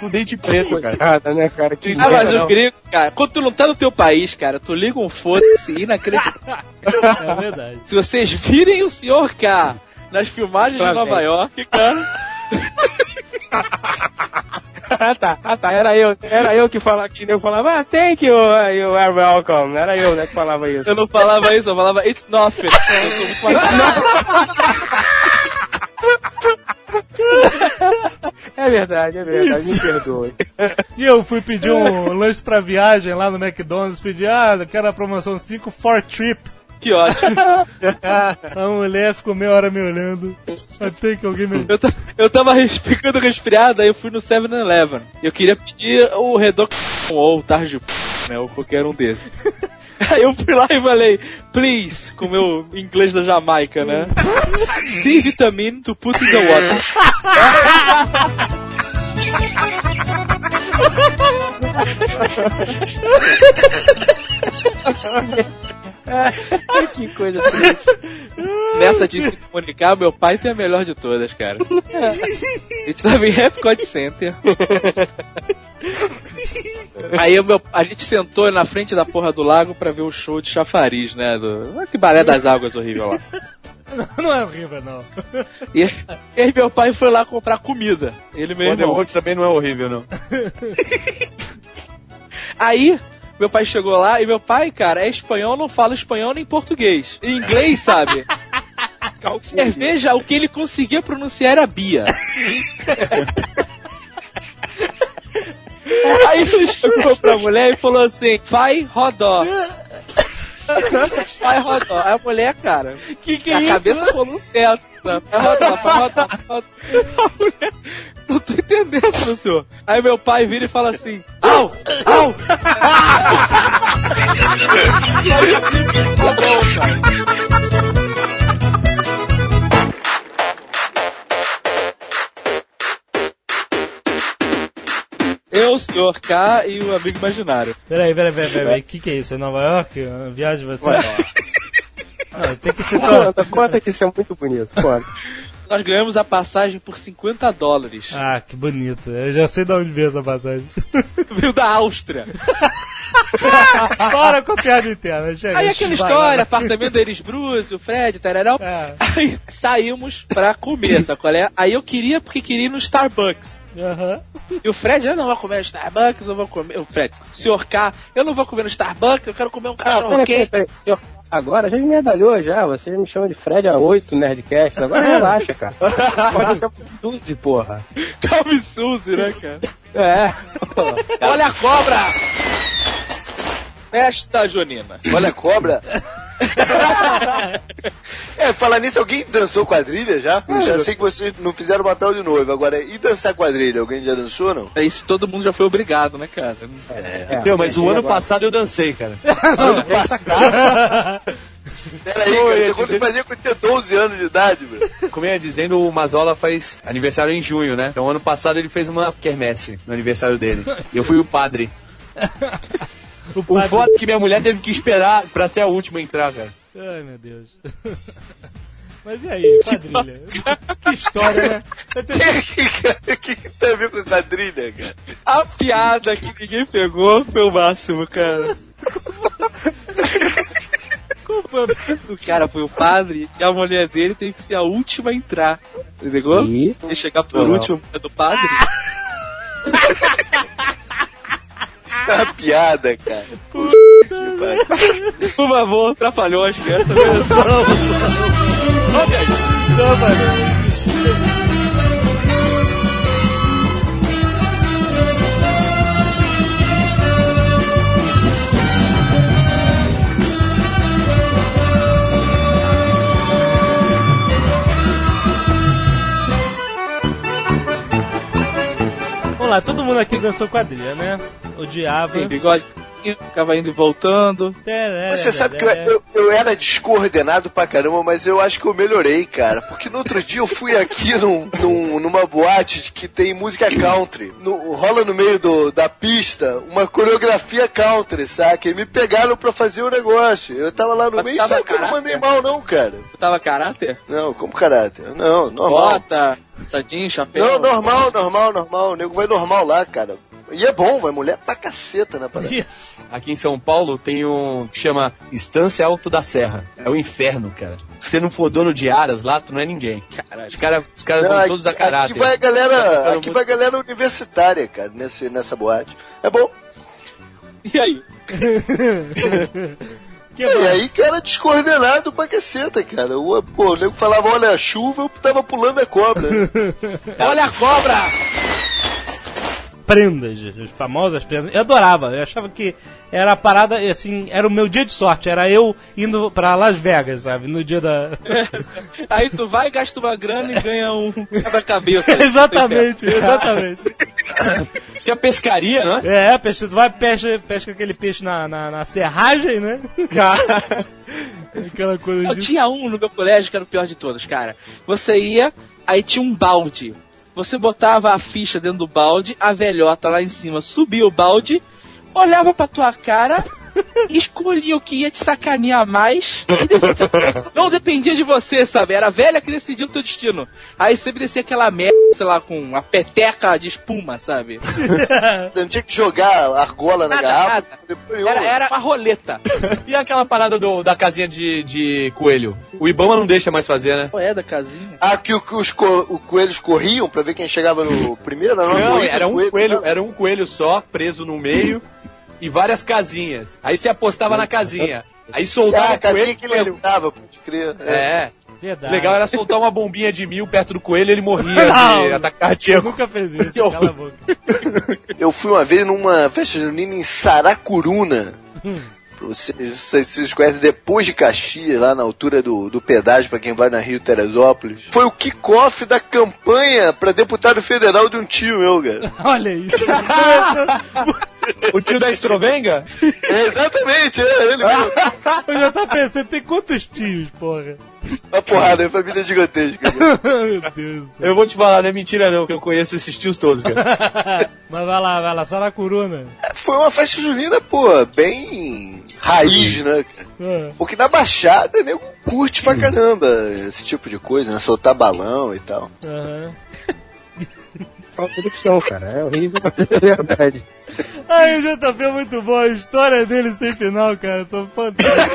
Speaker 4: com dente preto, cara.
Speaker 8: Nada, né, cara? Que
Speaker 5: Ah, mas o gringo, cara, quando tu não tá no teu país, cara, tu liga um foda-se inacreditável.
Speaker 1: É verdade.
Speaker 5: Se vocês virem o Sr. K nas filmagens de
Speaker 8: Lá
Speaker 5: Nova
Speaker 8: vem.
Speaker 5: York, cara,
Speaker 8: Ah, tá, ah, tá, era eu, era eu que falava que eu falava, ah, thank you, uh, you are welcome. Era eu, né, que falava isso.
Speaker 5: eu não falava isso, eu falava it's nothing. Eu sou
Speaker 8: É verdade, é verdade, me perdoe.
Speaker 1: E eu fui pedir um lanche pra viagem lá no McDonald's, pedi, ah, eu quero a promoção 5 for trip.
Speaker 5: Que ótimo.
Speaker 1: A mulher ficou meia hora me olhando. Até que alguém me.
Speaker 5: Eu, eu tava ficando resfriado, aí eu fui no 7-Eleven. Eu queria pedir o redondo ou o tarde, né, ou qualquer um desses. Aí eu fui lá e falei, please, com o meu inglês da Jamaica, né? C vitamin to put in the water.
Speaker 8: Que coisa triste.
Speaker 5: Nessa de se comunicar, meu pai tem a melhor de todas, cara. A gente tava em Epcot Center. Aí meu, a gente sentou na frente da porra do lago pra ver o show de chafariz, né? Do, que balé das águas horrível lá.
Speaker 1: Não é horrível, não.
Speaker 5: E, e aí meu pai foi lá comprar comida. Ele
Speaker 4: O
Speaker 5: mesmo.
Speaker 4: Underworld também não é horrível, não.
Speaker 5: Aí, Meu pai chegou lá e meu pai, cara, é espanhol, não fala espanhol nem português. Em inglês, sabe? Cerveja, o que ele conseguia pronunciar era Bia. Aí ele chegou pra mulher e falou assim: vai rodó. Vai rodó. Aí a mulher, cara,
Speaker 1: Que que é
Speaker 5: a
Speaker 1: isso?
Speaker 5: cabeça colou no teto. né? Vai rodó, vai rodó. A mulher, não tô entendendo, meu senhor. Aí meu pai vira e fala assim: au, au. Tá bom, cara. Eu, o senhor K e o amigo imaginário.
Speaker 1: Peraí, peraí, peraí, peraí. O que, que é isso? É Nova York? Viagem vai ser. Não, tem que ser.
Speaker 8: Conta, conta que isso é muito bonito. Conta.
Speaker 5: Nós ganhamos a passagem por 50 dólares.
Speaker 1: Ah, que bonito. Eu já sei de onde veio essa passagem.
Speaker 5: Veio da Áustria.
Speaker 1: Para com a piada interna, chega.
Speaker 5: Aí aquela história, apartamento deles Bruce, o Fred, tararão.
Speaker 1: É.
Speaker 5: Aí saímos pra comer, é? Aí eu queria, porque queria ir no Starbucks.
Speaker 1: Aham.
Speaker 5: E o Fred, eu não vou comer no Starbucks, eu vou comer. O Fred, senhor K, eu não vou comer no Starbucks, eu quero comer um cachorro
Speaker 8: peraí, peraí,
Speaker 5: quente.
Speaker 8: peraí. Senhor, Agora já me medalhou já, você me chama de Fred a 8 Nerdcast, agora relaxa, cara. Pode ser Suzy, porra.
Speaker 5: Calme Suzy, né, cara?
Speaker 8: É.
Speaker 5: Olha a cobra! Festa junina.
Speaker 3: Olha a cobra. É, falar nisso, alguém dançou quadrilha já? Eu já sei que vocês não fizeram papel de noivo. Agora, e dançar quadrilha? Alguém já dançou, não?
Speaker 5: É isso, todo mundo já foi obrigado, né, cara?
Speaker 8: é
Speaker 4: Não, mas o ano
Speaker 8: agora.
Speaker 4: passado eu dancei, cara.
Speaker 3: Peraí, cara, você quando fazia com ter 12 anos de idade, velho.
Speaker 4: Como eu ia dizendo, o Mazola faz aniversário em junho, né? Então ano passado ele fez uma quermesse no aniversário dele. E eu fui o padre.
Speaker 1: O
Speaker 4: O
Speaker 1: padre-
Speaker 4: foda é que minha mulher teve que esperar pra ser a última a entrar, cara.
Speaker 1: Ai, meu Deus. Mas e aí, quadrilha? que história, né? Eu tenho-
Speaker 3: O que, que tem a ver com quadrilha, cara?
Speaker 5: A piada que ninguém pegou foi o máximo, cara. O cara foi o padre e a mulher dele teve que ser a última a entrar. Entendeu?
Speaker 8: E?
Speaker 5: E chegar por último é do padre.
Speaker 3: É uma piada, cara. Que pariu.
Speaker 5: Por favor, trapalhões, que essa versão.
Speaker 1: Vamos lá, todo mundo aqui dançou quadrilha, né? Odiava.
Speaker 5: Tem bigode, ficava indo e voltando.
Speaker 3: Você sabe que eu, eu, eu era descoordenado pra caramba, mas eu acho que eu melhorei, cara. Porque no outro dia eu fui aqui num, num- numa boate que tem música country. No- rola no meio do- da pista uma coreografia country, saca? E me pegaram pra fazer o negócio. Eu tava lá no
Speaker 5: Mas
Speaker 3: meio e sabe que eu não mandei mal, não, cara.
Speaker 5: Tu tava caráter?
Speaker 3: Não, como caráter? Não, normal.
Speaker 5: Bota, sadinho, chapéu.
Speaker 3: Não, normal, normal, normal. O nego vai normal lá, cara. E é bom, vai mulher pra caceta na parada.
Speaker 4: Aqui em São Paulo tem um que chama Estância Alto da Serra. É o inferno, cara. Se você não for dono de aras lá, tu não é ninguém.
Speaker 5: Caralho.
Speaker 4: Os caras os caras
Speaker 3: Não,
Speaker 4: vão todos a caráter.
Speaker 3: Aqui vai a galera,
Speaker 4: Cara,
Speaker 3: aqui vai a galera universitária, cara, nesse, nessa boate. É bom.
Speaker 5: E aí?
Speaker 1: Que
Speaker 3: E
Speaker 1: bom.
Speaker 3: aí que eu era descoordenado pra caceta, cara. O, pô, o nego falava, olha a chuva, eu tava pulando a cobra.
Speaker 5: Olha a cobra!
Speaker 1: Prendas, as famosas prendas. Eu adorava, eu achava que era a parada, assim, era o meu dia de sorte, era eu indo pra Las Vegas, sabe, no dia da...
Speaker 5: Aí tu vai, gasta uma grana e ganha um quebra-cabeça.
Speaker 1: exatamente, exatamente.
Speaker 4: Tinha pescaria, não é?
Speaker 1: Peixe, tu vai pesca, pesca aquele peixe na, na, na serragem, né? Aquela coisa
Speaker 5: Eu
Speaker 1: de...
Speaker 5: tinha um no meu colégio que era o pior de todos, cara. Você ia, aí tinha um balde. Você botava a ficha dentro do balde, a velhota lá em cima subia o balde, olhava pra tua cara, escolhia o que ia te sacanear mais. e decidia- Não dependia de você, sabe? Era a velha que decidia o teu destino. Aí sempre descia aquela merda, sei lá, com uma peteca de espuma, sabe?
Speaker 3: Não tinha que jogar argola na
Speaker 5: Nada,
Speaker 3: garrafa.
Speaker 5: nada. Era, era uma roleta.
Speaker 4: E aquela parada do- da casinha de, de coelho? O Ibama não deixa mais fazer, né?
Speaker 5: Qual é da casinha?
Speaker 3: Ah, que, o- que os co- o coelhos corriam pra ver quem chegava no primeiro?
Speaker 4: Não,
Speaker 3: corrida
Speaker 4: era um coelho,
Speaker 3: não.
Speaker 4: era um coelho só, preso no meio. E várias casinhas. Aí você apostava na casinha. Aí soltava
Speaker 3: Ah,
Speaker 4: o
Speaker 3: a casinha que ele levava, pode crer.
Speaker 4: É.
Speaker 1: Verdade.
Speaker 4: O legal era soltar uma bombinha de mil perto do coelho e ele morria
Speaker 1: Não.
Speaker 4: de ataque
Speaker 1: Eu
Speaker 4: cardíaco.
Speaker 1: nunca fez isso, cala a boca.
Speaker 3: Eu fui uma vez numa festa junina em Saracuruna. Vocês, vocês, vocês conhecem depois de Caxias, lá na altura do, do pedágio, pra quem vai na Rio Teresópolis. Foi o kickoff da campanha pra deputado federal de um tio meu, cara.
Speaker 1: Olha isso.
Speaker 4: O tio da Estrovenga?
Speaker 3: É, exatamente, é, ele.
Speaker 1: Eu já tava pensando, tem quantos tios, porra?
Speaker 3: Uma porrada, é família gigantesca.
Speaker 1: Meu Deus do céu.
Speaker 4: Eu vou te falar, não é mentira não, que eu conheço esses tios todos, cara.
Speaker 1: Mas vai lá, vai lá, só na curuna.
Speaker 3: Foi uma festa junina, pô, bem raiz, né?
Speaker 1: Ah,
Speaker 3: Porque na Baixada, nego curte pra caramba esse tipo de coisa, né? Soltar balão e tal.
Speaker 1: Aham.
Speaker 8: Falta de opção, cara. É horrível, mas é verdade.
Speaker 1: Ai, o JP é muito bom, a história dele sem final, cara, são fantásticas.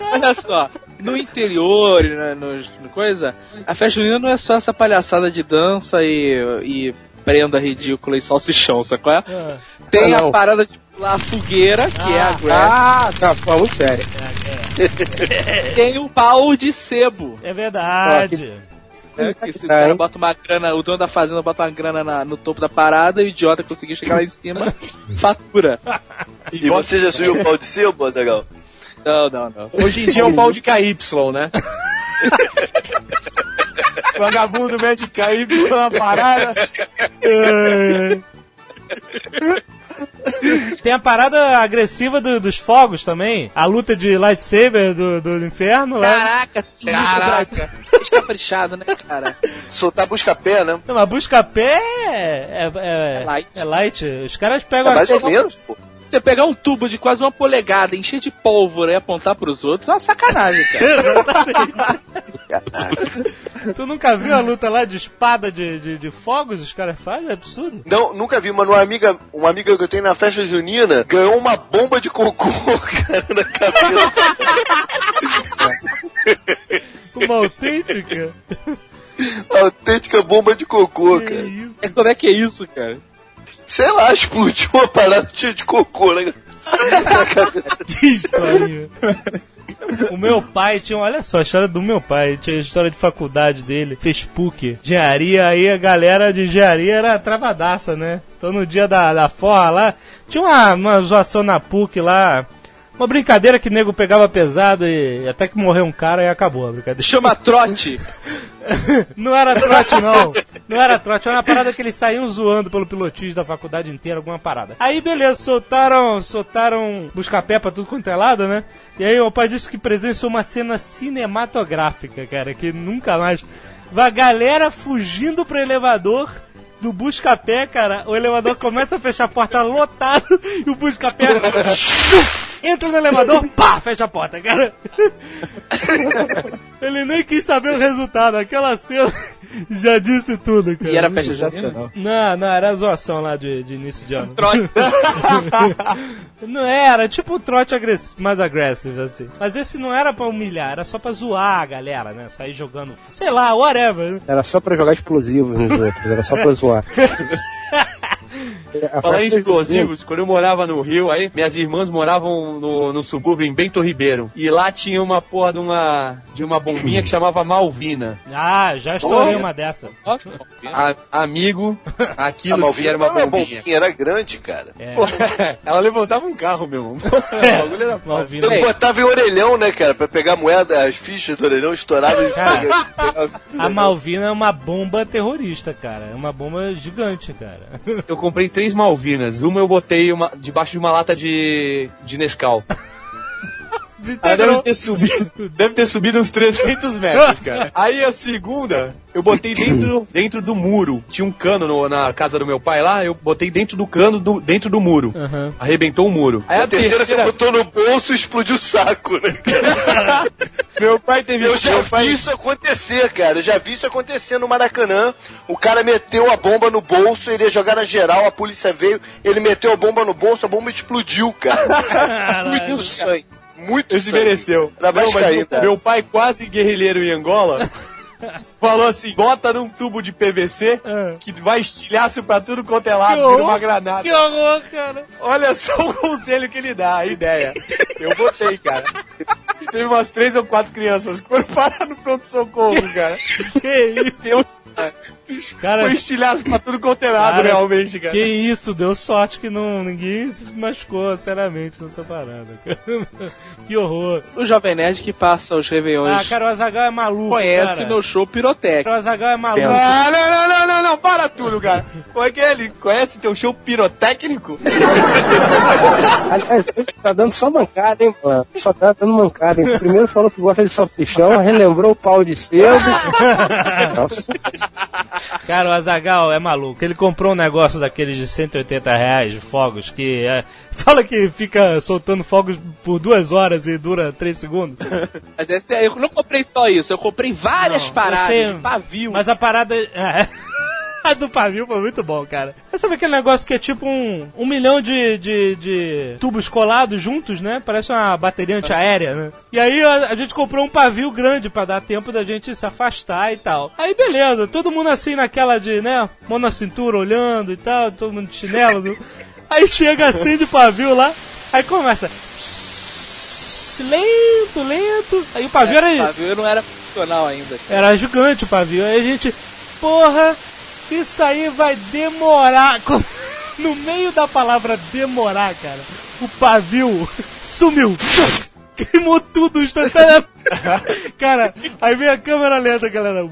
Speaker 5: Olha só, no interior na, no, no coisa, a festa junina não é só essa palhaçada de dança e, e prenda ridícula e salsichão, sacou? É?
Speaker 1: Ah,
Speaker 5: Tem
Speaker 8: Ah,
Speaker 5: a
Speaker 8: não.
Speaker 5: parada de pular a fogueira, que é a grass.
Speaker 8: Ah, tá, pô, muito sério.
Speaker 5: Tem o pau de sebo.
Speaker 1: é verdade.
Speaker 5: Né, que se o cara
Speaker 8: hein?
Speaker 5: bota uma grana, o dono da fazenda bota uma grana na- no topo da parada e o idiota conseguir chegar lá em cima, fatura.
Speaker 3: E você já subiu o pau de sebo, legal?
Speaker 5: Não, não, não.
Speaker 4: Hoje em dia é um pau de KY, né? Vagabundo mete KY na parada.
Speaker 1: É. Tem a parada agressiva do- dos fogos também. A luta de lightsaber do, do inferno lá.
Speaker 5: Caraca, que
Speaker 4: Caraca.
Speaker 5: caprichado, né, cara?
Speaker 3: Soltar busca-pé, né?
Speaker 1: Não, mas busca-pé é, é,
Speaker 5: É light.
Speaker 1: é light. Os caras
Speaker 3: É
Speaker 1: pegam
Speaker 3: mais
Speaker 1: a-
Speaker 3: ou menos, pô.
Speaker 5: Você pegar um tubo de quase uma polegada, encher de pólvora e apontar pros outros, é uma sacanagem, cara.
Speaker 1: Tu nunca viu a luta lá de espada de, de, de fogos? Os caras fazem? É absurdo.
Speaker 3: Não, nunca vi, mas uma amiga, uma amiga que eu tenho na festa junina ganhou uma bomba de cocô, cara, na cabeça.
Speaker 1: Uma autêntica.
Speaker 3: Autêntica bomba de cocô,
Speaker 1: Que
Speaker 3: cara.
Speaker 1: isso?
Speaker 5: É, como é que é isso, cara?
Speaker 3: Sei lá, explodiu uma parada de cocô, né?
Speaker 1: Que historinha. O meu pai tinha, olha só, a história do meu pai, tinha a história de faculdade dele, fez PUC, engenharia, aí a galera de engenharia era travadaça, né? Então no dia da, da forra lá, tinha uma, uma zoação na PUC lá, uma brincadeira que nego pegava pesado e até que morreu um cara e acabou a brincadeira.
Speaker 5: Chama trote.
Speaker 1: Não era trote, não. Não era trote, era uma parada que eles saíam zoando pelo pilotismo da faculdade inteira, alguma parada. Aí, beleza, soltaram, soltaram busca-pé pra tudo quanto é lado, né? E aí o pai disse que presenciou uma cena cinematográfica, cara, que nunca mais. A galera fugindo pro elevador do busca-pé, cara. O elevador começa a fechar a porta lotado e o busca-pé entra no elevador, pá, fecha a porta, cara. Ele nem quis saber o resultado. Aquela cena já disse tudo, cara.
Speaker 5: E era festa junina?
Speaker 1: Não, não, era zoação lá de, de início de ano.
Speaker 5: Trote.
Speaker 1: Não era, tipo um trote agress mais agressivo, assim. Mas esse não era pra humilhar, era só pra zoar a galera, né? Sair jogando, sei lá, whatever. né?
Speaker 8: Era só pra jogar explosivos nos outros, era só pra zoar. A
Speaker 4: Falar em explosivos, quando eu morava no Rio, aí minhas irmãs moravam no, no subúrbio em Bento Ribeiro. E lá tinha uma porra de uma, de uma bombinha que chamava Malvina.
Speaker 1: Ah, já estourei uma dessa.
Speaker 4: A- amigo,
Speaker 3: A
Speaker 4: aquilo sim
Speaker 3: Malvina
Speaker 4: era uma
Speaker 3: era
Speaker 4: bombinha.
Speaker 3: era grande, cara.
Speaker 1: É,
Speaker 4: Ela levantava um carro, meu irmão. O bagulho era.
Speaker 1: Malvina.
Speaker 3: Eu botava em orelhão, né, cara, pra pegar a moeda, as fichas do orelhão estouradas.
Speaker 1: Cara,
Speaker 3: pegar-
Speaker 1: A Malvina é uma bomba terrorista, cara. É uma bomba gigante, cara.
Speaker 4: Eu comprei três Malvinas. Uma eu botei uma, debaixo de uma lata de, de Nescau. Deve
Speaker 1: Desintegrou.
Speaker 4: ter subido, deve ter subido uns 300 metros, cara. Aí a segunda, eu botei dentro, dentro do muro. Tinha um cano no- na casa do meu pai lá, eu botei dentro do cano, do- dentro do muro.
Speaker 1: Aham.
Speaker 4: Arrebentou o muro. Aí
Speaker 3: A
Speaker 4: a
Speaker 3: terceira você
Speaker 4: terceira,
Speaker 3: botou no bolso e explodiu o saco, né, cara?
Speaker 4: meu pai teve...
Speaker 3: Eu já vi
Speaker 4: pai,
Speaker 3: isso acontecer, cara. Eu já vi isso acontecer no Maracanã. O cara meteu a bomba no bolso, ele ia jogar na geral, a polícia veio, ele meteu a bomba no bolso, a bomba explodiu, cara. Muito sangue. Muito
Speaker 4: Esse
Speaker 3: sangue.
Speaker 4: mereceu.
Speaker 3: Pra
Speaker 4: Não, mas
Speaker 3: Vascaíno,
Speaker 4: meu,
Speaker 3: cara.
Speaker 4: meu pai quase guerrilheiro em Angola. falou assim: bota num tubo de PVC
Speaker 1: É.
Speaker 4: que vai estilhaço pra tudo quanto é lado, vira uma granada.
Speaker 1: Que horror, cara.
Speaker 4: Olha só o conselho que ele dá, a ideia. Eu botei, cara. Teve umas três ou quatro crianças que foram parar no pronto-socorro, cara.
Speaker 1: Que isso? Cara,
Speaker 4: Foi estilhaço pra tudo quanto é realmente, cara.
Speaker 1: que isso, deu sorte que não, ninguém se machucou, seriamente, nessa parada. cara. que horror.
Speaker 5: O Jovem Nerd que passa os
Speaker 1: Ah,
Speaker 5: Réveillões
Speaker 1: cara, o Azagal é maluco.
Speaker 5: conhece
Speaker 1: cara.
Speaker 5: meu show Pirotécnico.
Speaker 1: O Azagal é maluco.
Speaker 4: Ah, não, não, não, não, não, para tudo, cara. Como é que é? Ele conhece teu show pirotécnico?
Speaker 8: Aliás, tá dando só mancada, hein, mano? Só tá dando mancada, hein? Primeiro falou que gosta de salsichão, relembrou o pau de cedo. Nossa,
Speaker 1: Cara, o Azagal é maluco. Ele comprou um negócio daqueles de 180 reais de fogos que é, fala que fica soltando fogos por duas horas e dura três segundos.
Speaker 5: Mas essa, é- eu não comprei só isso, eu comprei várias
Speaker 1: Não,
Speaker 5: paradas
Speaker 1: sei,
Speaker 5: de pavio.
Speaker 1: Mas a parada. É. A do pavio foi muito bom, cara. Você sabe aquele negócio que é tipo um, um milhão de, de, de tubos colados juntos, né? Parece uma bateria antiaérea, né? E aí a, a gente comprou um pavio grande pra dar tempo da gente se afastar e tal. Aí beleza, todo mundo assim naquela de, né? Mão na cintura olhando e tal, todo mundo de chinelo. né? Aí chega assim de pavio lá, aí começa. Lento, lento. Aí o pavio era.
Speaker 5: O pavio não era funcional ainda.
Speaker 1: Era gigante o pavio. Aí a gente, porra, isso aí vai demorar. No meio da palavra demorar, cara, o pavio sumiu. Queimou tudo instantaneamente. Cara, aí vem a câmera lenta, galera.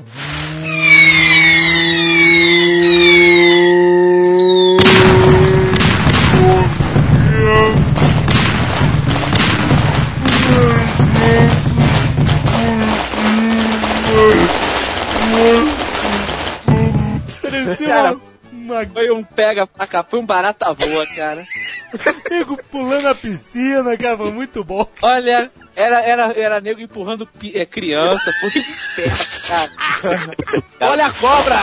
Speaker 1: Parecia
Speaker 5: Cara,
Speaker 1: uma, uma
Speaker 5: Foi um pega pra cá, foi um barata voa, cara.
Speaker 1: nego pulando a piscina, cara, foi muito bom.
Speaker 5: Olha, era, era, era nego empurrando pi- é, criança, foi inferno, cara. Olha a cobra!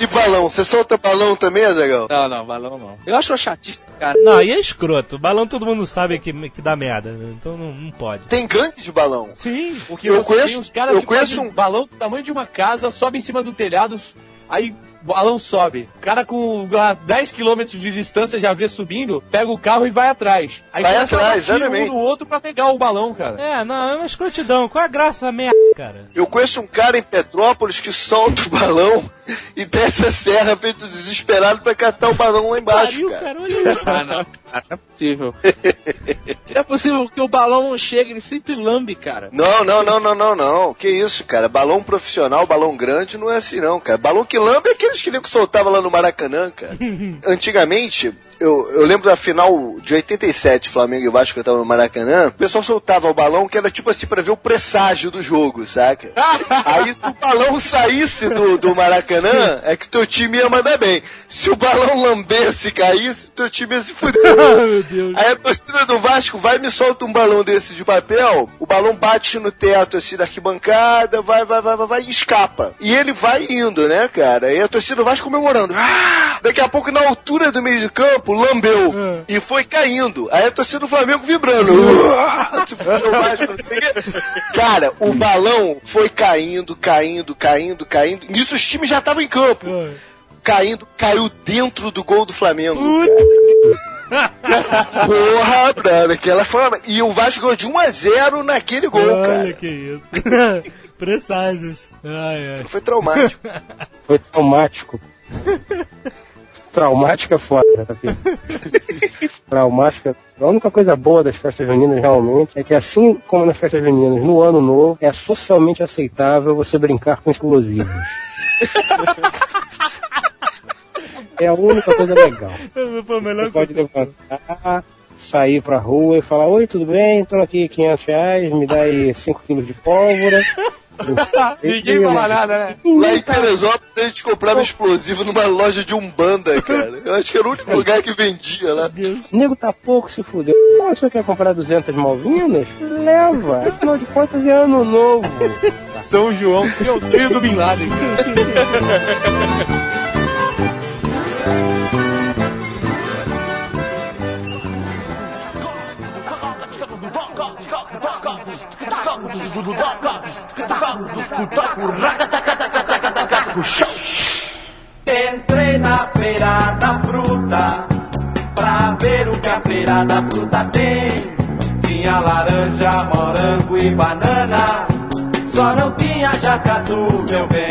Speaker 3: E balão? Você solta balão também, Azagal?
Speaker 5: Não, não, balão não. Eu acho chatice, cara.
Speaker 1: Não, e é escroto. Balão todo mundo sabe que, que dá merda, né? então não, não pode.
Speaker 3: Tem gangue de balão.
Speaker 1: Sim.
Speaker 4: Porque
Speaker 3: Eu conheço-
Speaker 4: tem uns caras
Speaker 3: eu
Speaker 4: que
Speaker 3: conheço
Speaker 4: um
Speaker 3: um-
Speaker 4: balão do tamanho de uma casa, sobe em cima do telhado, aí o balão sobe. O cara com a 10 km de distância já vê subindo, pega o carro e vai atrás. Aí
Speaker 3: Vai atrás,
Speaker 4: um no outro pra pegar o balão, cara.
Speaker 1: É, não, é uma escrotidão. Qual a graça da merda, cara?
Speaker 3: Eu conheço um cara em Petrópolis que solta o balão e desce a serra feito desesperado pra catar o balão lá embaixo,
Speaker 1: Pariu,
Speaker 3: cara.
Speaker 1: cara, olha isso.
Speaker 5: Ah, não. Cara, não é possível. Não é possível que o balão não chegue, ele sempre lambe, cara.
Speaker 3: Não, não, não, não, não, não. Que isso, cara? Balão profissional, balão grande não é assim, não, cara. Balão que lambe é aqueles que nego soltava lá no Maracanã, cara. Antigamente, eu, eu lembro da final de 87, Flamengo e Vasco, que eu tava no Maracanã, o pessoal soltava o balão que era tipo assim pra ver o presságio do jogo, saca? Aí se o balão saísse do, do Maracanã, é que teu time ia mandar bem. Se o balão lambesse e caísse, teu time ia se fuder.
Speaker 1: Ah.
Speaker 3: Aí a torcida do Vasco vai e me solta um balão desse de papel, o balão bate no teto assim da arquibancada, vai, vai, vai, vai, vai e escapa. E ele vai indo, né, cara? E a torcida do Vasco comemorando. Ah! Daqui a pouco, na altura do meio de campo, lambeu.
Speaker 1: Ah.
Speaker 3: E foi caindo. Aí a torcida do Flamengo vibrando. Ah! Quê. Cara, o balão foi caindo, caindo, caindo, caindo. Nisso os times já estavam em campo. Caindo, caiu dentro do gol do Flamengo. cara. Porra, brother, aquela forma. E o Vasco ganhou de 1 a 0 naquele gol,
Speaker 1: Olha
Speaker 3: cara.
Speaker 1: que isso. Presságios. Ai, ai.
Speaker 3: Foi traumático.
Speaker 8: foi traumático. Traumática é foda, tá. Traumática. A única coisa boa das festas juninas realmente é que assim como nas festas juninas, no ano novo, é socialmente aceitável você brincar com explosivos. É a única coisa legal.
Speaker 1: Essa foi a melhor
Speaker 8: Você pode levantar, sair pra rua e falar, oi, tudo bem? Tô aqui 500 reais, me dá aí 5 quilos de pólvora.
Speaker 4: Ninguém fala nada, né?
Speaker 3: Lá em Teresópolis a gente comprava explosivo numa loja de Umbanda, cara. Eu acho que era o único lugar que vendia lá.
Speaker 8: O nego tá pouco se fudeu. Pô, você quer comprar 200 malvinas? Leva. Afinal de contas é ano novo.
Speaker 4: São João, que é o sonho do Bin Laden, cara.
Speaker 9: Entrei na feira da fruta pra ver o que a feira da fruta tem. Tinha laranja, morango e banana, só não tinha jacatu, meu bem.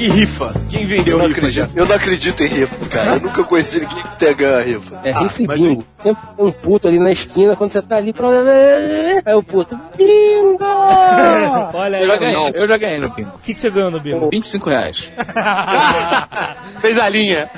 Speaker 4: E rifa? Quem vendeu
Speaker 3: Eu não,
Speaker 4: rifa já?
Speaker 3: acredito, eu não acredito em rifa, cara. Eu nunca conheci ninguém que tenha ganho a rifa.
Speaker 8: É rifa e bingo. Sempre tem um puto ali na esquina quando você tá ali pra. Aí o puto. Bingo!
Speaker 1: Olha
Speaker 5: Eu já
Speaker 1: aí,
Speaker 5: ganhei, eu já ganhei no bingo.
Speaker 1: o que, que você ganhou no bingo?
Speaker 5: 25 reais.
Speaker 4: Fez a linha.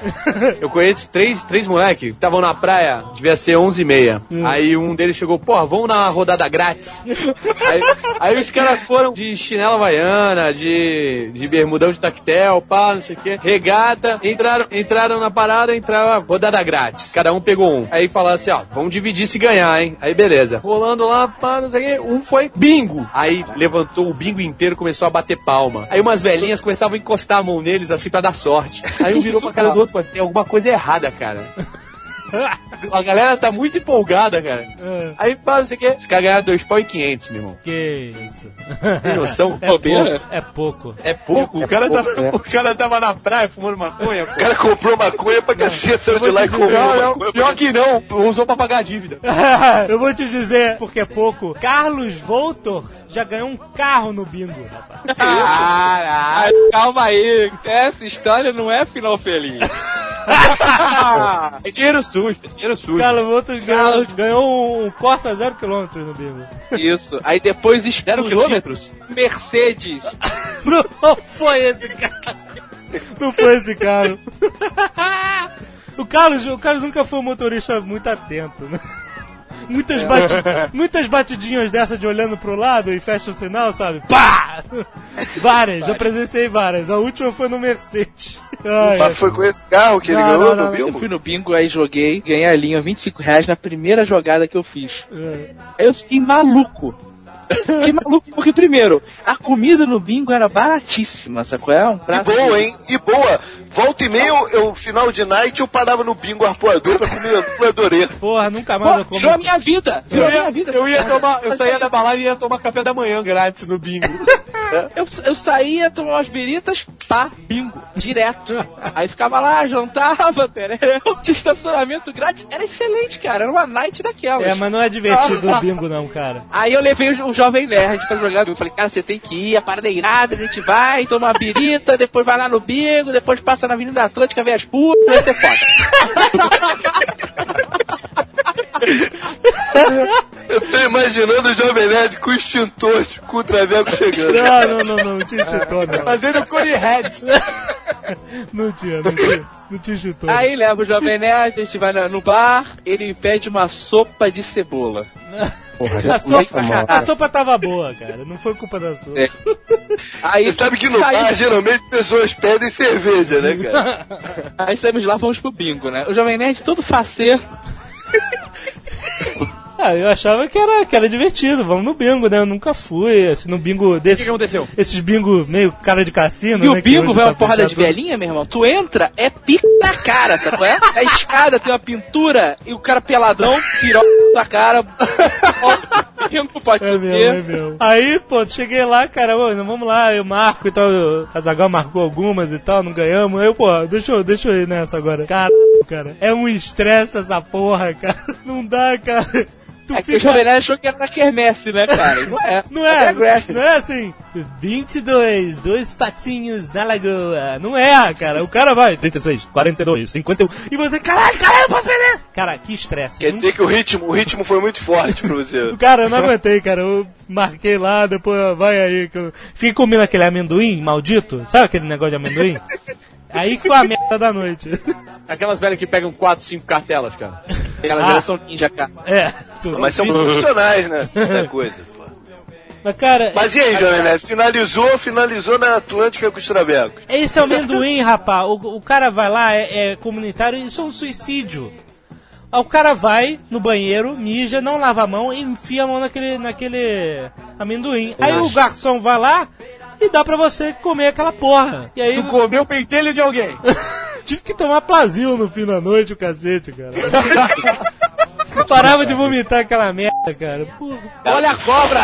Speaker 4: Eu conheço três, três moleques que estavam na praia, devia ser 11 e meia. Aí um deles chegou, pô, vamos na rodada grátis. aí, aí os caras foram de chinela havaiana, de, de bermudão de tactel, pá, não sei o quê, regata, entraram, entraram na parada, entrava rodada grátis. Cada um pegou um. Aí falaram assim, ó, vamos dividir se ganhar, hein? Aí beleza. Rolando lá, pá, não sei o quê, um foi bingo. Aí levantou o bingo inteiro, começou a bater palma. Aí umas velhinhas começavam a encostar a mão neles assim pra dar sorte. Aí um virou pra cara do outro, "Pô, tem alguma coisa errada, cara. A galera tá muito empolgada, cara.
Speaker 1: É,
Speaker 4: Aí, pá, não sei o quê. Os caras ganharam dois pau e quinhentos, meu irmão.
Speaker 1: que isso.
Speaker 4: Tem noção?
Speaker 1: É
Speaker 5: Bobeira.
Speaker 1: pouco. É pouco.
Speaker 4: É pouco. o, cara
Speaker 8: pouco,
Speaker 4: tava,
Speaker 8: né?
Speaker 4: o cara tava na praia fumando maconha, pô.
Speaker 3: O cara comprou maconha pra cacete, saiu de lá e comprou
Speaker 4: Não, não,
Speaker 3: maconha.
Speaker 4: pior que não, usou pra pagar a dívida.
Speaker 1: Eu vou te dizer, porque é pouco. Carlos Voltor já ganhou um carro no bingo, rapaz.
Speaker 5: Caralho, calma aí. Essa história não é final feliz.
Speaker 4: É dinheiro sujo, dinheiro sujo.
Speaker 1: Carlos Voltor ganhou, ganhou um Corsa zero quilômetros no bingo.
Speaker 5: Isso. Aí depois
Speaker 4: Zero quilômetros?
Speaker 5: Mercedes.
Speaker 1: Não foi esse cara. Não foi esse cara. O Carlos, o Carlos nunca foi um motorista muito atento, né? Muitas, bati muitas batidinhas dessa de olhando pro lado e fecha o sinal, sabe? Pá! Várias, já presenciei várias. A última foi no Mercedes. Ai,
Speaker 3: Mas foi com esse carro que ele
Speaker 1: Não,
Speaker 3: ganhou
Speaker 1: não,
Speaker 3: no
Speaker 1: não,
Speaker 5: Eu
Speaker 3: bingo?
Speaker 5: fui no bingo, aí joguei, ganhei a linha 25 reais na primeira jogada que eu fiz. Aí eu fiquei maluco. Fiquei maluco porque, primeiro, a comida no bingo era baratíssima, sacou? É um
Speaker 3: E
Speaker 5: prato.
Speaker 3: boa, hein? E boa. Volta e meia, eu, eu, final de night, eu parava no bingo arpoador pra comer eu adorei.
Speaker 1: Porra, nunca mais eu
Speaker 5: Pô,
Speaker 1: como.
Speaker 5: virou a minha vida! Virou
Speaker 4: Eu
Speaker 5: a minha vida!
Speaker 4: eu ia tomar, eu saía da balada e ia tomar café da manhã grátis no bingo.
Speaker 5: Eu, eu saía, tomava umas biritas, pá, bingo, direto. Aí ficava lá, jantava, tereré, tinha estacionamento grátis. Era excelente, cara. Era uma night daquelas.
Speaker 1: É, mas não é divertido o bingo não, cara.
Speaker 5: Aí eu levei o, o Jovem Nerd pra jogar. Eu falei, cara, você tem que ir, a parada é irada, a gente vai, toma uma birita, depois vai lá no bingo, depois passa na Avenida Atlântica, vê as putas, vai ser foda.
Speaker 3: Eu tô imaginando o Jovem Nerd com o extintor, com o traveco chegando.
Speaker 1: Não, não, não, não, não tinha chutou, não.
Speaker 4: Fazendo Cody Heads.
Speaker 1: Não tinha, não tinha. Não tinha chutou.
Speaker 5: Aí leva o Jovem Nerd, a gente vai no bar, ele pede uma sopa de cebola.
Speaker 1: A sopa, a sopa tava boa, cara. Não foi culpa da sopa.
Speaker 5: É. Aí,
Speaker 3: Você sabe que no
Speaker 5: saí-
Speaker 3: bar, geralmente, pessoas pedem cerveja, né, cara?
Speaker 5: Aí saímos lá, fomos pro bingo, né? O Jovem Nerd todo faceiro.
Speaker 1: Ah, eu achava que era, que era divertido. Vamos no bingo, né? Eu nunca fui. Assim, no bingo
Speaker 4: O
Speaker 1: desse.
Speaker 4: que que aconteceu?
Speaker 1: Esses bingo meio cara de cassino,
Speaker 5: E
Speaker 1: né?
Speaker 5: o bingo vai
Speaker 1: tá
Speaker 5: uma porrada de velhinha, meu irmão. Tu entra, é pica na cara, sabe qual é? A escada tem uma pintura e o cara peladão tirou da cara. O bingo pode
Speaker 1: É mesmo, é mesmo. Aí, pô, cheguei lá, cara, ô, vamos lá, eu marco e tal. eu- A Zagal marcou algumas e tal, não ganhamos. Aí, pô, deixa eu, deixa eu ir nessa agora. Caralho, cara. É um estresse essa porra, cara. Não dá, cara. Tu
Speaker 5: É que o Jovem Nerd achou que era na quermesse, né, cara? Não é.
Speaker 1: Não é,
Speaker 5: Agradece.
Speaker 1: não é assim, 22, dois patinhos na lagoa. Não é, cara. O cara vai, 36, 42, 51. E você, caralho, caralho, eu posso perder. Cara, que estresse.
Speaker 3: Quer
Speaker 1: Não-
Speaker 3: dizer que o ritmo, o ritmo foi muito forte pra você.
Speaker 1: Cara, eu não aguentei, cara. Eu marquei lá, depois vai aí. Que eu... Fiquei comendo aquele amendoim maldito. Sabe aquele negócio de amendoim? Aí que foi a merda da noite.
Speaker 4: Aquelas velhas que pegam 4, 5 cartelas, cara.
Speaker 5: Aquela
Speaker 1: Ah.
Speaker 5: geração ninja, cara.
Speaker 1: É.
Speaker 3: Mas são profissionais, né? É coisa, pô.
Speaker 1: Mas, cara,
Speaker 3: Mas e aí, Jovem Nerd? Finalizou, finalizou na Atlântica com os travecos.
Speaker 1: esse é o amendoim, rapaz. O, o cara vai lá, é, é comunitário, isso é um suicídio. Aí O cara vai no banheiro, mija, não lava a mão e enfia a mão naquele, naquele amendoim. Aí o garçom vai lá e dá pra você comer aquela porra. E aí
Speaker 4: Tu comeu o pentelho de alguém.
Speaker 1: tive que tomar plasil no fim da noite, o cacete, cara. Não parava de vomitar aquela merda, cara. Porra.
Speaker 4: Olha a cobra!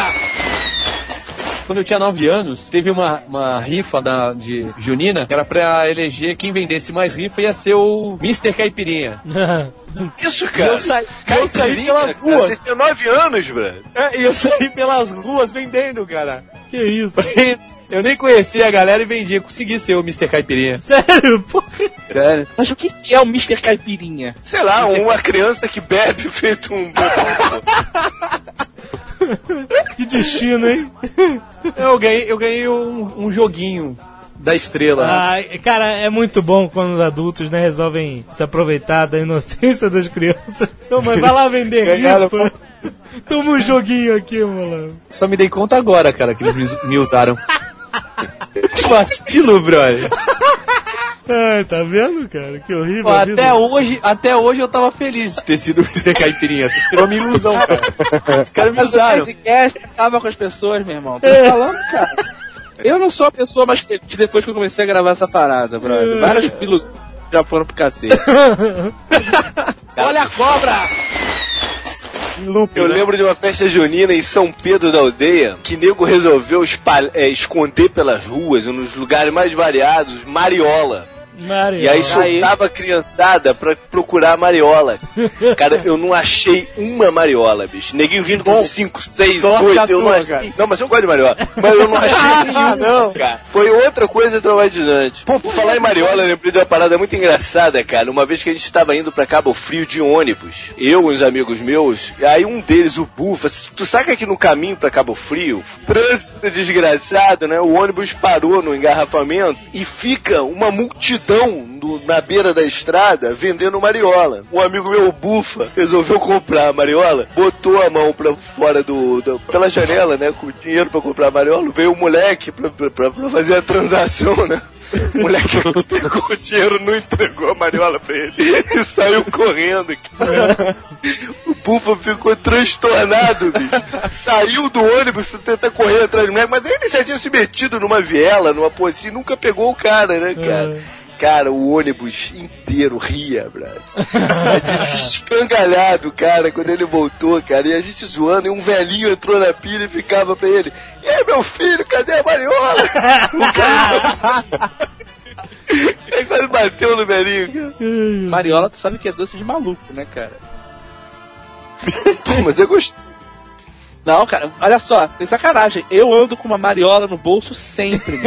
Speaker 4: quando eu tinha 9 anos, teve uma, uma rifa da, de Junina, que era pra eleger quem vendesse mais rifa, ia ser o Mr. Caipirinha.
Speaker 3: Isso, cara.
Speaker 4: Eu saí, eu saí pelas
Speaker 3: cara,
Speaker 4: ruas.
Speaker 3: Você tem 9 anos, brother.
Speaker 4: É, e eu saí pelas ruas vendendo, cara.
Speaker 1: que isso?
Speaker 4: Eu nem conhecia a galera e vendia. Consegui ser o Mr. Caipirinha.
Speaker 1: Sério, porra.
Speaker 4: Sério.
Speaker 5: Mas o que é o Mr. Caipirinha?
Speaker 3: Sei lá, uma criança que bebe feito um
Speaker 1: Que destino, hein?
Speaker 4: Eu ganhei, eu ganhei um, um joguinho da estrela.
Speaker 1: Ah, cara, é muito bom quando os adultos, né, resolvem se aproveitar da inocência das crianças. Não, mas vai lá vender rifa. Toma um joguinho aqui, mano.
Speaker 4: Só me dei conta agora, cara, que eles me usaram. Que vacilo, brother.
Speaker 1: Ai, tá vendo, cara? Que horrível.
Speaker 4: Pô, até hoje, até hoje eu tava feliz de ter sido o Mr. Caipirinha. Tirou uma ilusão, cara. Os caras me
Speaker 5: o
Speaker 4: usaram.
Speaker 5: podcast acaba com as pessoas, meu irmão. Tô
Speaker 1: É.
Speaker 5: falando, cara. Eu não sou a pessoa mais feliz depois que eu comecei a gravar essa parada, brother. Várias ilusões já foram pro cacete. Olha a cobra!
Speaker 3: Eu lembro de uma festa junina em São Pedro da Aldeia que nego resolveu é, esconder pelas ruas, nos lugares mais variados, mariola.
Speaker 1: Maria.
Speaker 3: E aí soltava a criançada pra procurar a mariola. Cara, eu não achei uma mariola, bicho. Neguinho vindo com 5, 6,
Speaker 4: sorte
Speaker 3: 8,
Speaker 4: a
Speaker 3: eu não achei.
Speaker 4: cara.
Speaker 3: Não, mas eu gosto de mariola. Mas eu não achei nenhuma, não, cara. Foi outra coisa traumatizante. Pô, por falar em mariola, eu lembrei de uma parada muito engraçada, cara. Uma vez que a gente estava indo pra Cabo Frio de ônibus, eu e uns amigos meus, aí um deles, o Bufa, tu sabe que no caminho pra Cabo Frio, trânsito desgraçado, né? O ônibus parou no engarrafamento e fica uma multidão no- na beira da estrada vendendo mariola. Um amigo meu, Bufa, resolveu comprar a mariola, botou a mão pra fora do, do- pela janela, né? Com dinheiro pra comprar a mariola. Veio o moleque pra, pra, pra- fazer a transação, né? O moleque pegou o dinheiro, não entregou a mariola pra ele e saiu correndo. O Bufa ficou transtornado, bicho. Saiu do ônibus pra tentar correr atrás do moleque, mas ele já tinha se metido numa viela, numa pocinha, e nunca pegou o cara, né, cara? Cara, o ônibus inteiro ria, brother. Desescangalhado, cara, quando ele voltou, cara. E a gente zoando, e um velhinho entrou na pilha e ficava pra ele: E aí, meu filho, cadê a mariola? o cara. Aí quase bateu no velhinho, cara.
Speaker 5: Mariola, tu sabe que é doce de maluco, né, cara?
Speaker 3: Pô, mas eu gostei.
Speaker 5: Não, cara, olha só, tem sacanagem. Eu ando com uma mariola no bolso sempre.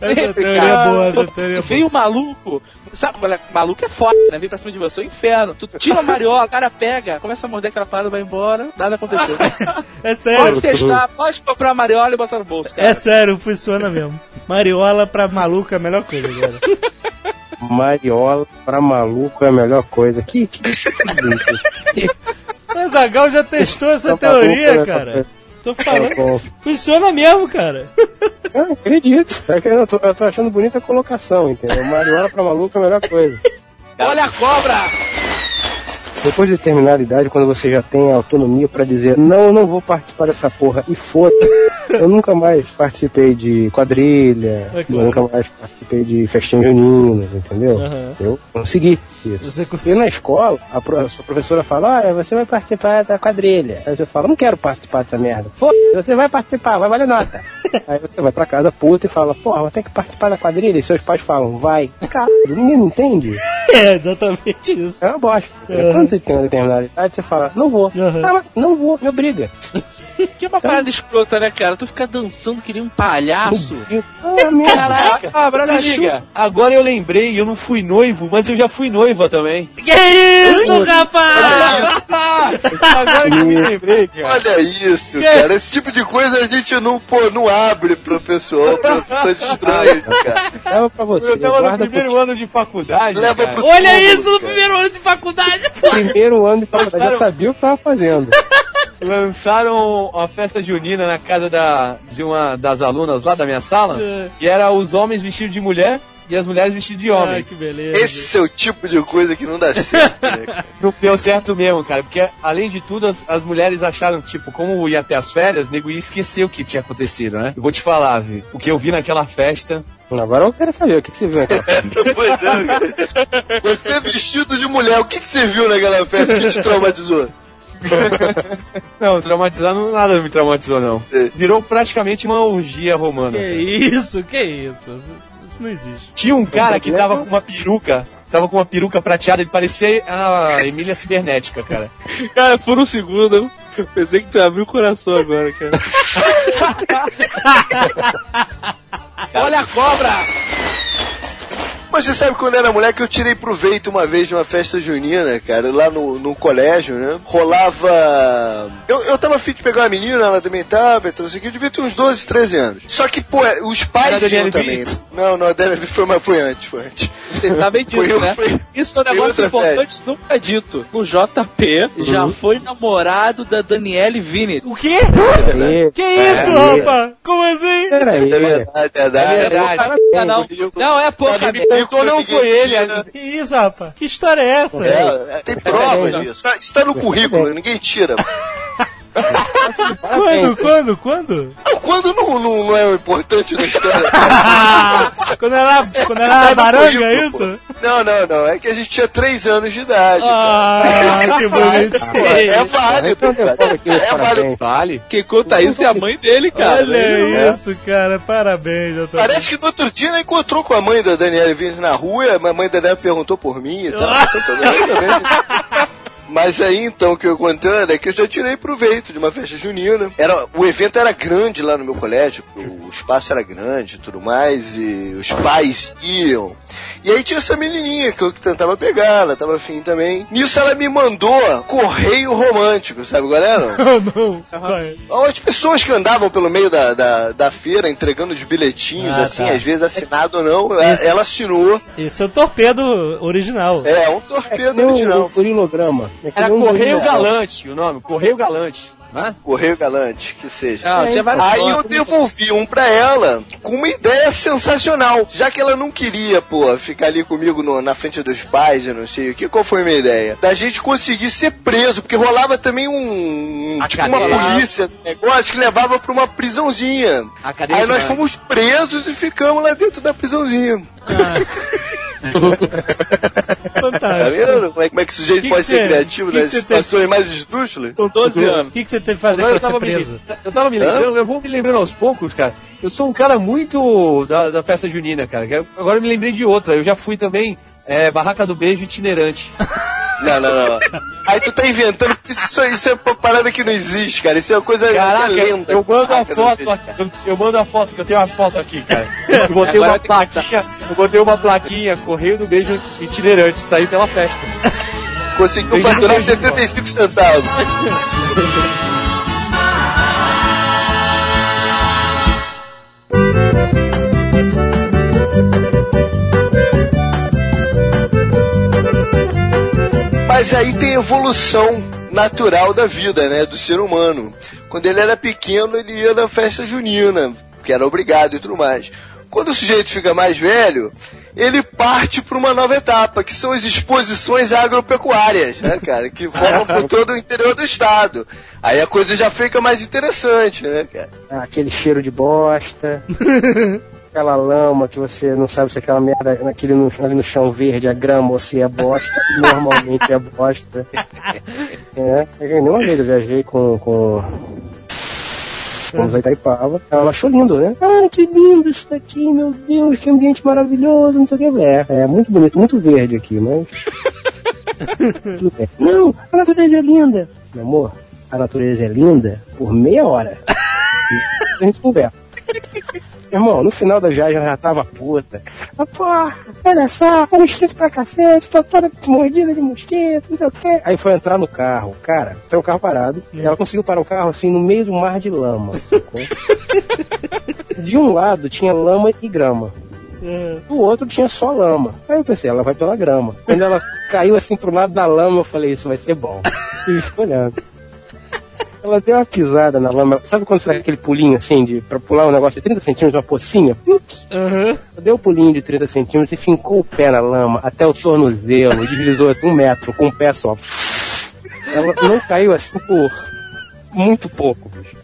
Speaker 1: Essa teoria é boa, essa teoria é boa.
Speaker 5: Vem o maluco, sabe, olha, maluco é foda, né? Vem pra cima de você, é um inferno. Tu tira a mariola, o cara pega, começa a morder aquela parada, vai embora, nada aconteceu.
Speaker 1: É
Speaker 5: Pode
Speaker 1: sério.
Speaker 5: testar, pode comprar a mariola e botar no bolso, cara.
Speaker 1: É sério, funciona mesmo. Mariola pra maluco é a melhor coisa, cara.
Speaker 8: Mariola pra maluco é a melhor coisa. Que, que, que
Speaker 1: O Zagal já testou essa teoria, cara. Tô falando. Funciona mesmo, cara.
Speaker 8: Eu acredito. É que eu, tô, eu tô achando bonita a colocação, entendeu? Mariola pra maluco é a melhor coisa.
Speaker 5: Olha a cobra!
Speaker 8: Depois de determinada idade, quando você já tem autonomia pra dizer não, eu não vou participar dessa porra e foda eu nunca mais participei de quadrilha,
Speaker 1: É claro.
Speaker 8: eu nunca mais participei de festinhas juninas, entendeu?
Speaker 1: Aham.
Speaker 8: Eu consegui isso.
Speaker 1: Você
Speaker 8: E na escola, a, pro- a sua professora fala, olha, você vai participar da quadrilha. Aí você fala, não quero participar dessa merda. Foda, você vai participar, vai valer nota. Aí você vai pra casa puta e fala, porra, vai ter que participar da quadrilha. E seus pais falam, vai. Caralho, ninguém não entende.
Speaker 1: É exatamente isso.
Speaker 8: É uma bosta.
Speaker 1: É.
Speaker 8: Quando você tem uma determinada idade, você fala, não vou.
Speaker 1: Aham.
Speaker 8: Ah, mas não vou, me obriga.
Speaker 5: Que é uma parada escrota, né, cara? Tu fica dançando que nem um palhaço.
Speaker 8: Ah.
Speaker 5: Caraca, cabra,
Speaker 4: Se liga, agora eu lembrei, eu não fui noivo, mas eu já fui noiva também.
Speaker 1: Que isso, rapaz?
Speaker 4: Agora que eu me lembrei, cara.
Speaker 3: Olha isso, cara. Esse tipo de coisa a gente não, pô, não abre pro pessoal, pra pra estranho, cara.
Speaker 8: Leva pra você.
Speaker 4: Eu tava no primeiro ano de faculdade.
Speaker 3: Leva pro
Speaker 1: Olha isso no primeiro ano de faculdade, pô.
Speaker 8: primeiro ano de faculdade. Já sabia o que tava fazendo.
Speaker 4: Lançaram uma festa junina na casa da, de uma das alunas lá da minha sala,
Speaker 1: É.
Speaker 4: e era os homens vestidos de mulher e as mulheres vestidas de
Speaker 1: Ai,
Speaker 4: homem.
Speaker 1: que beleza.
Speaker 3: Esse é o tipo de coisa que não dá certo, né, cara?
Speaker 4: Não deu certo mesmo, cara, porque além de tudo, as, as mulheres acharam, tipo, como ia ter as férias, nego ia esquecer o que tinha acontecido, né? Eu vou te falar, Vi, o que eu vi naquela festa.
Speaker 8: Agora eu quero saber o que, que você viu naquela
Speaker 3: Pois é, cara. Você vestido de mulher, o que, que você viu naquela festa que te traumatizou?
Speaker 4: Não, traumatizar não, nada me traumatizou, não. Virou praticamente uma orgia romana.
Speaker 1: Que isso, que isso? Isso- Isso não existe.
Speaker 4: Tinha um cara que tava com uma peruca, tava com uma peruca prateada, ele parecia a Emília Cibernética, cara.
Speaker 5: Cara, por um segundo, eu pensei que tu abriu o coração agora, cara.
Speaker 4: Olha a cobra!
Speaker 3: Mas você sabe quando era moleque eu tirei proveito uma vez de uma festa junina, cara, lá no, no colégio, né? Rolava. Eu, eu tava afim de pegar uma menina, ela também tava, então que, eu devia ter uns 12, 13 anos. Só que, pô, os
Speaker 4: Era
Speaker 3: pais iam também.
Speaker 4: Vinicius?
Speaker 3: Não, não, a Vinicius foi, foi antes, foi antes.
Speaker 5: Você disso,
Speaker 3: Foi eu,
Speaker 5: né?
Speaker 3: foi-
Speaker 5: Isso é um negócio importante nunca dito. O JP já foi namorado da Daniele Vinicius.
Speaker 1: O quê?
Speaker 8: Peraí,
Speaker 1: Que isso, rapaz? Como assim?
Speaker 8: peraí.
Speaker 3: É verdade, é verdade.
Speaker 4: É verdade.
Speaker 5: Não. Não, é pouca
Speaker 3: Sabe,
Speaker 5: merda.
Speaker 4: Então não foi ele.
Speaker 1: Que isso, rapaz? Que história é essa?
Speaker 3: É, é, tem prova disso. Tá- Isso tá no currículo, ninguém tira.
Speaker 1: Quando, quando, quando?
Speaker 3: Não, Quando não, não, não é o importante da história?
Speaker 1: quando era, quando era
Speaker 3: no
Speaker 1: baranga, é isso?
Speaker 3: Não, não, não. É que a gente tinha 3 anos de idade. cara.
Speaker 1: Ah, que
Speaker 3: Pô,
Speaker 1: bonitinho.
Speaker 3: é válido, cara.
Speaker 8: aqui os
Speaker 3: É válido.
Speaker 4: Vale.
Speaker 5: Quem conta isso é a mãe dele, cara.
Speaker 1: Olha isso, cara. Parabéns.
Speaker 3: Parece que no outro dia ela encontrou com a mãe da Daniela Vinicius na rua, a mamãe da Daniela perguntou por mim e tal. Mas aí então o que eu contando é que eu já tirei proveito de uma festa junina. Era, o evento era grande lá no meu colégio, o espaço era grande e tudo mais, e os pais iam. E aí tinha essa menininha que eu tentava pegar, ela tava afim também. Nisso ela me mandou correio romântico, sabe qual era?
Speaker 1: não. É?
Speaker 3: As pessoas que andavam pelo meio da, da, da feira entregando os bilhetinhos,
Speaker 1: Ah,
Speaker 3: assim,
Speaker 1: tá.
Speaker 3: às vezes assinado ou não, ela,
Speaker 1: Isso.
Speaker 3: ela assinou.
Speaker 1: Esse é o torpedo original.
Speaker 3: É, um
Speaker 8: É que
Speaker 3: torpedo
Speaker 8: um
Speaker 3: original.
Speaker 8: gorilograma. É que
Speaker 4: Era
Speaker 8: um
Speaker 4: Correio. Galante o nome, Correio Galante. Né?
Speaker 3: Correio galante, que seja.
Speaker 5: Ah,
Speaker 3: Aí eu devolvi um pra ela com uma ideia sensacional. Já que ela não queria, pô, ficar ali comigo no- na frente dos pais, eu não sei o que, qual foi a minha ideia? Da gente conseguir ser preso, porque rolava também um.
Speaker 4: A
Speaker 3: tipo uma polícia, um negócio que levava pra uma prisãozinha. Aí nós
Speaker 4: mãe.
Speaker 3: fomos presos e ficamos lá dentro da prisãozinha. Tá
Speaker 1: Fantástico.
Speaker 3: vendo? Como é, como é que o sujeito
Speaker 1: Que
Speaker 3: pode
Speaker 1: que
Speaker 3: ser criativo
Speaker 1: que que
Speaker 3: nas
Speaker 1: você tem-
Speaker 3: situações mais esdrúxulas?
Speaker 5: Com 12 anos.
Speaker 1: O que, que você teve que fazer
Speaker 4: eu
Speaker 1: pra ser
Speaker 4: tava, me,
Speaker 1: preso?
Speaker 4: eu tava me lembrando, eu vou me lembrando aos poucos, cara. Eu sou um cara muito da, da festa junina, cara. Agora eu me lembrei de outra. Eu já fui também é, Barraca do Beijo itinerante.
Speaker 3: Não, não, não. Aí tu tá inventando. Isso, isso é uma parada que não existe, cara. Isso é uma coisa
Speaker 4: Caraca,
Speaker 3: é lenda.
Speaker 4: eu mando a foto, aqui, eu, mando a foto, que eu tenho uma foto aqui, cara. Eu botei
Speaker 5: Agora
Speaker 4: uma plaquinha, eu botei uma plaquinha, Correio do Beijo itinerante, saí pela festa.
Speaker 3: Conseguiu faturar 75 centavos. Mas aí tem evolução natural da vida, né? Do ser humano. Quando ele era pequeno, ele ia na festa junina, que era obrigado e tudo mais. Quando o sujeito fica mais velho, ele parte para uma nova etapa, que são as exposições agropecuárias, né, cara? Que rolam por todo o interior do estado. Aí a coisa já fica mais interessante, né, cara?
Speaker 8: Ah, Aquele cheiro de bosta. aquela lama que você não sabe se aquela merda naquele no, ali no chão verde é grama ou se é bosta. Normalmente é bosta. É, é que nem uma vez eu viajei com. com Fomos a Itaipava. Ela achou lindo, né? Ah, que lindo isso daqui, meu Deus, que ambiente maravilhoso, não sei o que. É, é muito bonito, muito verde aqui, mas. Não, a natureza é linda. Meu amor, a natureza é linda por meia hora. A gente conversa. Irmão, no final da viagem ela já tava puta. Ah, porra, olha só, tá mosquito pra cacete, tô toda mordida de mosquito, não sei o quê. Aí foi entrar no carro, cara, tem um carro parado, e ela conseguiu parar o carro assim no meio do mar de lama, sacou? De um lado tinha lama e grama. Do outro tinha só lama. Aí eu pensei, ela vai pela grama. Quando ela caiu assim pro lado da lama, eu falei, isso vai ser bom. E olhando. Ela deu uma pisada na lama. Sabe quando você dá aquele pulinho assim, de, pra pular um negócio de 30 centímetros, uma pocinha? Ela deu um pulinho de 30 centímetros e fincou o pé na lama até o tornozelo, e deslizou assim um metro com um pé só. Ela não caiu assim por muito pouco, bicho.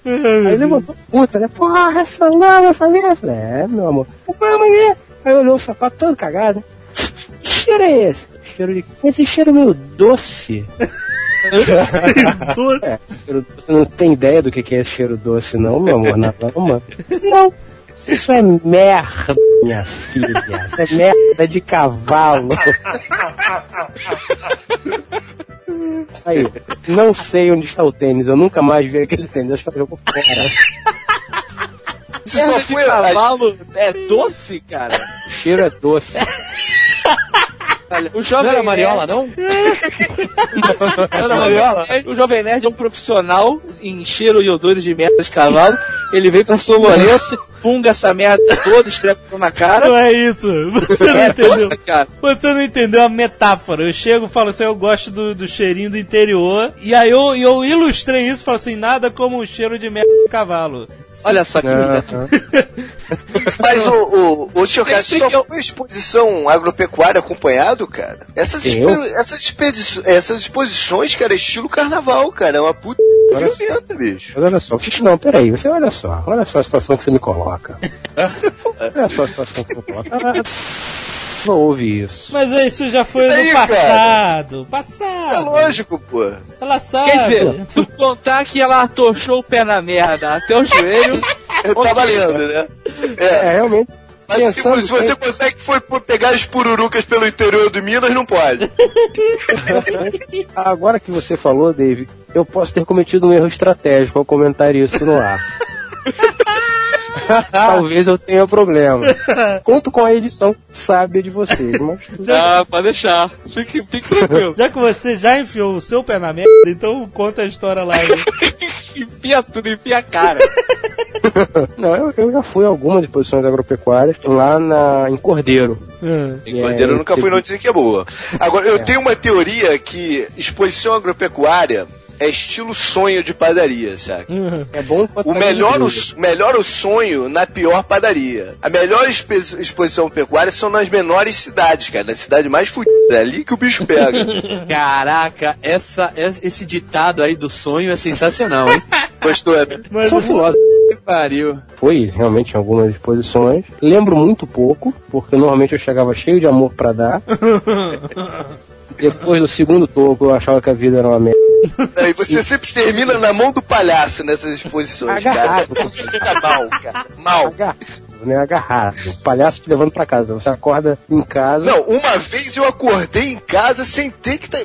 Speaker 8: Aí levantou puta, né? Porra, essa lama, essa merda. Falei, é, meu amor. Mas é. Aí olhou o sapato todo cagado. Que cheiro é esse? Cheiro de... Esse cheiro meio doce.
Speaker 1: doce.
Speaker 8: É, cheiro- você não tem ideia do que é cheiro doce, não, meu amor, na lama? Não. Isso é merda, minha filha. Isso é merda de cavalo. Aí, não sei onde está o tênis. Eu nunca mais vi aquele tênis. Acho que ela jogou fora.
Speaker 3: Isso só foi
Speaker 5: cavalo é doce, cara.
Speaker 8: O cheiro é doce.
Speaker 5: Olha, o
Speaker 4: Não
Speaker 5: jovem
Speaker 4: era Mariola, não?
Speaker 5: Era Mariola? O Jovem Nerd é um profissional em cheiro e odores de merda de cavalo. Ele veio pra São Lourenço, funga essa merda toda, estrepa na cara.
Speaker 1: Não é isso. Você não
Speaker 5: É
Speaker 1: entendeu.
Speaker 5: doce, cara.
Speaker 1: Você não entendeu a metáfora. Eu chego e falo assim, eu gosto do, do cheirinho do interior. E aí eu, eu ilustrei isso e falo assim, nada como o cheiro de merda de cavalo.
Speaker 5: Olha só que
Speaker 8: Aham.
Speaker 3: Mas o, o, o senhor cara, só
Speaker 5: tem-
Speaker 3: foi exposição agropecuária acompanhado, cara? Essas,
Speaker 8: Eu?
Speaker 3: expo- essas, essas exposições, cara, é estilo carnaval, cara. É uma puta
Speaker 8: Olha só.
Speaker 3: violenta, bicho.
Speaker 8: Mas olha só, não, peraí, você olha só, olha só a situação que você me coloca. olha só a situação que você me coloca. Não houve isso.
Speaker 1: Mas isso já foi
Speaker 3: Aí,
Speaker 1: no
Speaker 3: cara.
Speaker 1: passado.
Speaker 3: É
Speaker 1: Passado.
Speaker 3: lógico, pô.
Speaker 1: Ela sabe.
Speaker 5: Quer dizer, tu contar que ela atochou o pé na merda até o joelho.
Speaker 3: Tá valendo, né?
Speaker 8: É,
Speaker 3: É.
Speaker 8: realmente.
Speaker 3: Mas se,
Speaker 8: pensando
Speaker 3: se você consegue foi por pegar as pururucas pelo interior do Minas, não pode.
Speaker 8: Agora que você falou, Dave, eu posso ter cometido um erro estratégico ao comentar isso no ar. Talvez eu tenha problema. Conto com a edição sábia de vocês, mas
Speaker 5: Ah, pode deixar. Fique, fique tranquilo.
Speaker 1: Já que você já enfiou o seu pé na merda, então conta a história lá.
Speaker 5: Enfia tudo, enfia a cara.
Speaker 8: não, eu, eu já fui a algumas exposições agropecuárias lá na, em Cordeiro.
Speaker 1: Ah.
Speaker 3: Em Cordeiro eu nunca fui, não dizem que é boa. Agora,
Speaker 8: É.
Speaker 3: eu tenho uma teoria que exposição agropecuária é estilo sonho de padaria, saca?
Speaker 8: É bom
Speaker 3: O
Speaker 8: tá
Speaker 3: melhor, o, melhor o sonho na pior padaria. A melhor exposição pecuária são nas menores cidades, cara. Na cidade mais fudida. É ali que o bicho pega.
Speaker 4: Caraca, essa, esse ditado aí do sonho é sensacional, hein?
Speaker 3: Gostou, né?
Speaker 1: Mas
Speaker 8: Sou filósofo.
Speaker 4: Que pariu.
Speaker 8: Fui realmente em algumas exposições. Lembro muito pouco, porque normalmente eu chegava cheio de amor pra dar. Depois do segundo toco eu achava que a vida era uma merda.
Speaker 3: E você sempre termina na mão do palhaço nessas exposições, cara.
Speaker 8: Agarrado.
Speaker 3: Você fica mal, cara. Mal.
Speaker 8: Agarrado, né? Agarrado. O palhaço te levando pra casa. Você acorda em casa.
Speaker 3: Não, uma vez eu acordei em casa sem ter que. Tá...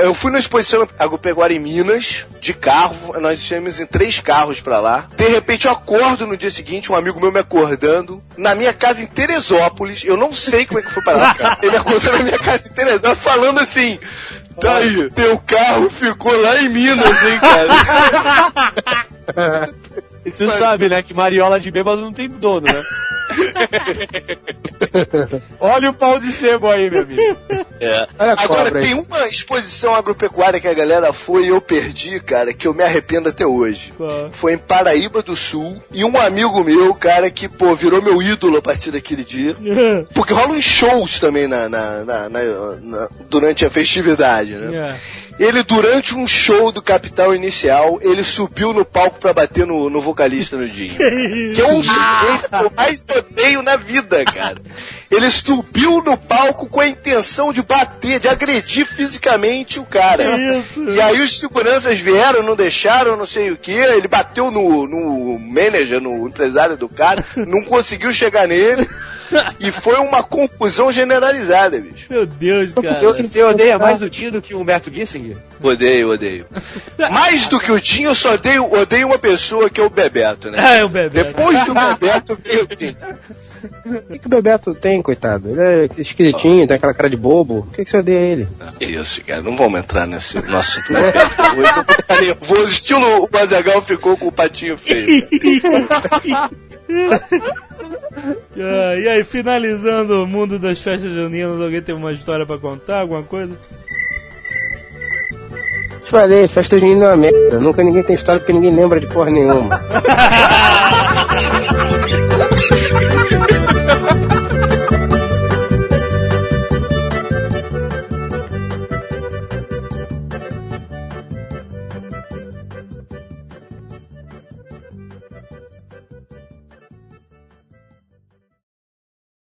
Speaker 3: Eu fui numa exposição agropecuária em Minas, de carro. Nós tínhamos em três carros pra lá. De repente eu acordo no dia seguinte, um amigo meu me acordando, na minha casa em Teresópolis. Eu não sei como é que foi pra lá, cara. Ele me acordou na minha casa em Teresópolis, falando assim. Tá aí, teu carro ficou lá em Minas, hein, cara?
Speaker 4: E tu sabe, né, que mariola de bêbado não tem dono, né? Olha o pau de sebo aí, meu amigo.
Speaker 3: É. Agora, tem uma exposição agropecuária que a galera foi e eu perdi, cara, que eu me arrependo até hoje.
Speaker 1: Qual?
Speaker 3: Foi em Paraíba do Sul. E um amigo meu, cara, que, pô, virou meu ídolo a partir daquele dia. Porque rolam shows também na, na- na- na- na- durante a festividade, né?
Speaker 1: É.
Speaker 3: Ele, durante um show do Capital Inicial, ele subiu no palco pra bater no, no vocalista no Dinho. Que é um sujeito que eu mais odeio na vida, cara. Ele subiu no palco com a intenção de bater, de agredir fisicamente o cara.
Speaker 1: Isso.
Speaker 3: E aí os seguranças vieram, não deixaram, não sei o que. Ele bateu no, no manager, no empresário do cara, não conseguiu chegar nele. E foi uma confusão generalizada, bicho.
Speaker 1: Meu Deus, cara.
Speaker 4: Você odeia mais o Dinho do que o Humberto Gissing?
Speaker 3: Odeio, odeio. Mais do que o Dinho, eu só odeio, odeio uma pessoa que é o Bebeto, né?
Speaker 1: Ah, é o bebê.
Speaker 3: Depois do Bebeto veio o Dinho.
Speaker 8: O que, que o Bebeto tem, coitado? Ele é esqueletinho, tem aquela cara de bobo. Por que, que você odeia ele?
Speaker 3: Isso, cara, não vamos entrar nesse nosso vou estilo o Bazagal ficou com o patinho feio.
Speaker 1: É, e aí, finalizando o mundo das festas juninas, alguém tem uma história para contar, alguma coisa?
Speaker 8: Te falei, festa junina é uma merda. Nunca ninguém tem história porque ninguém lembra de porra nenhuma.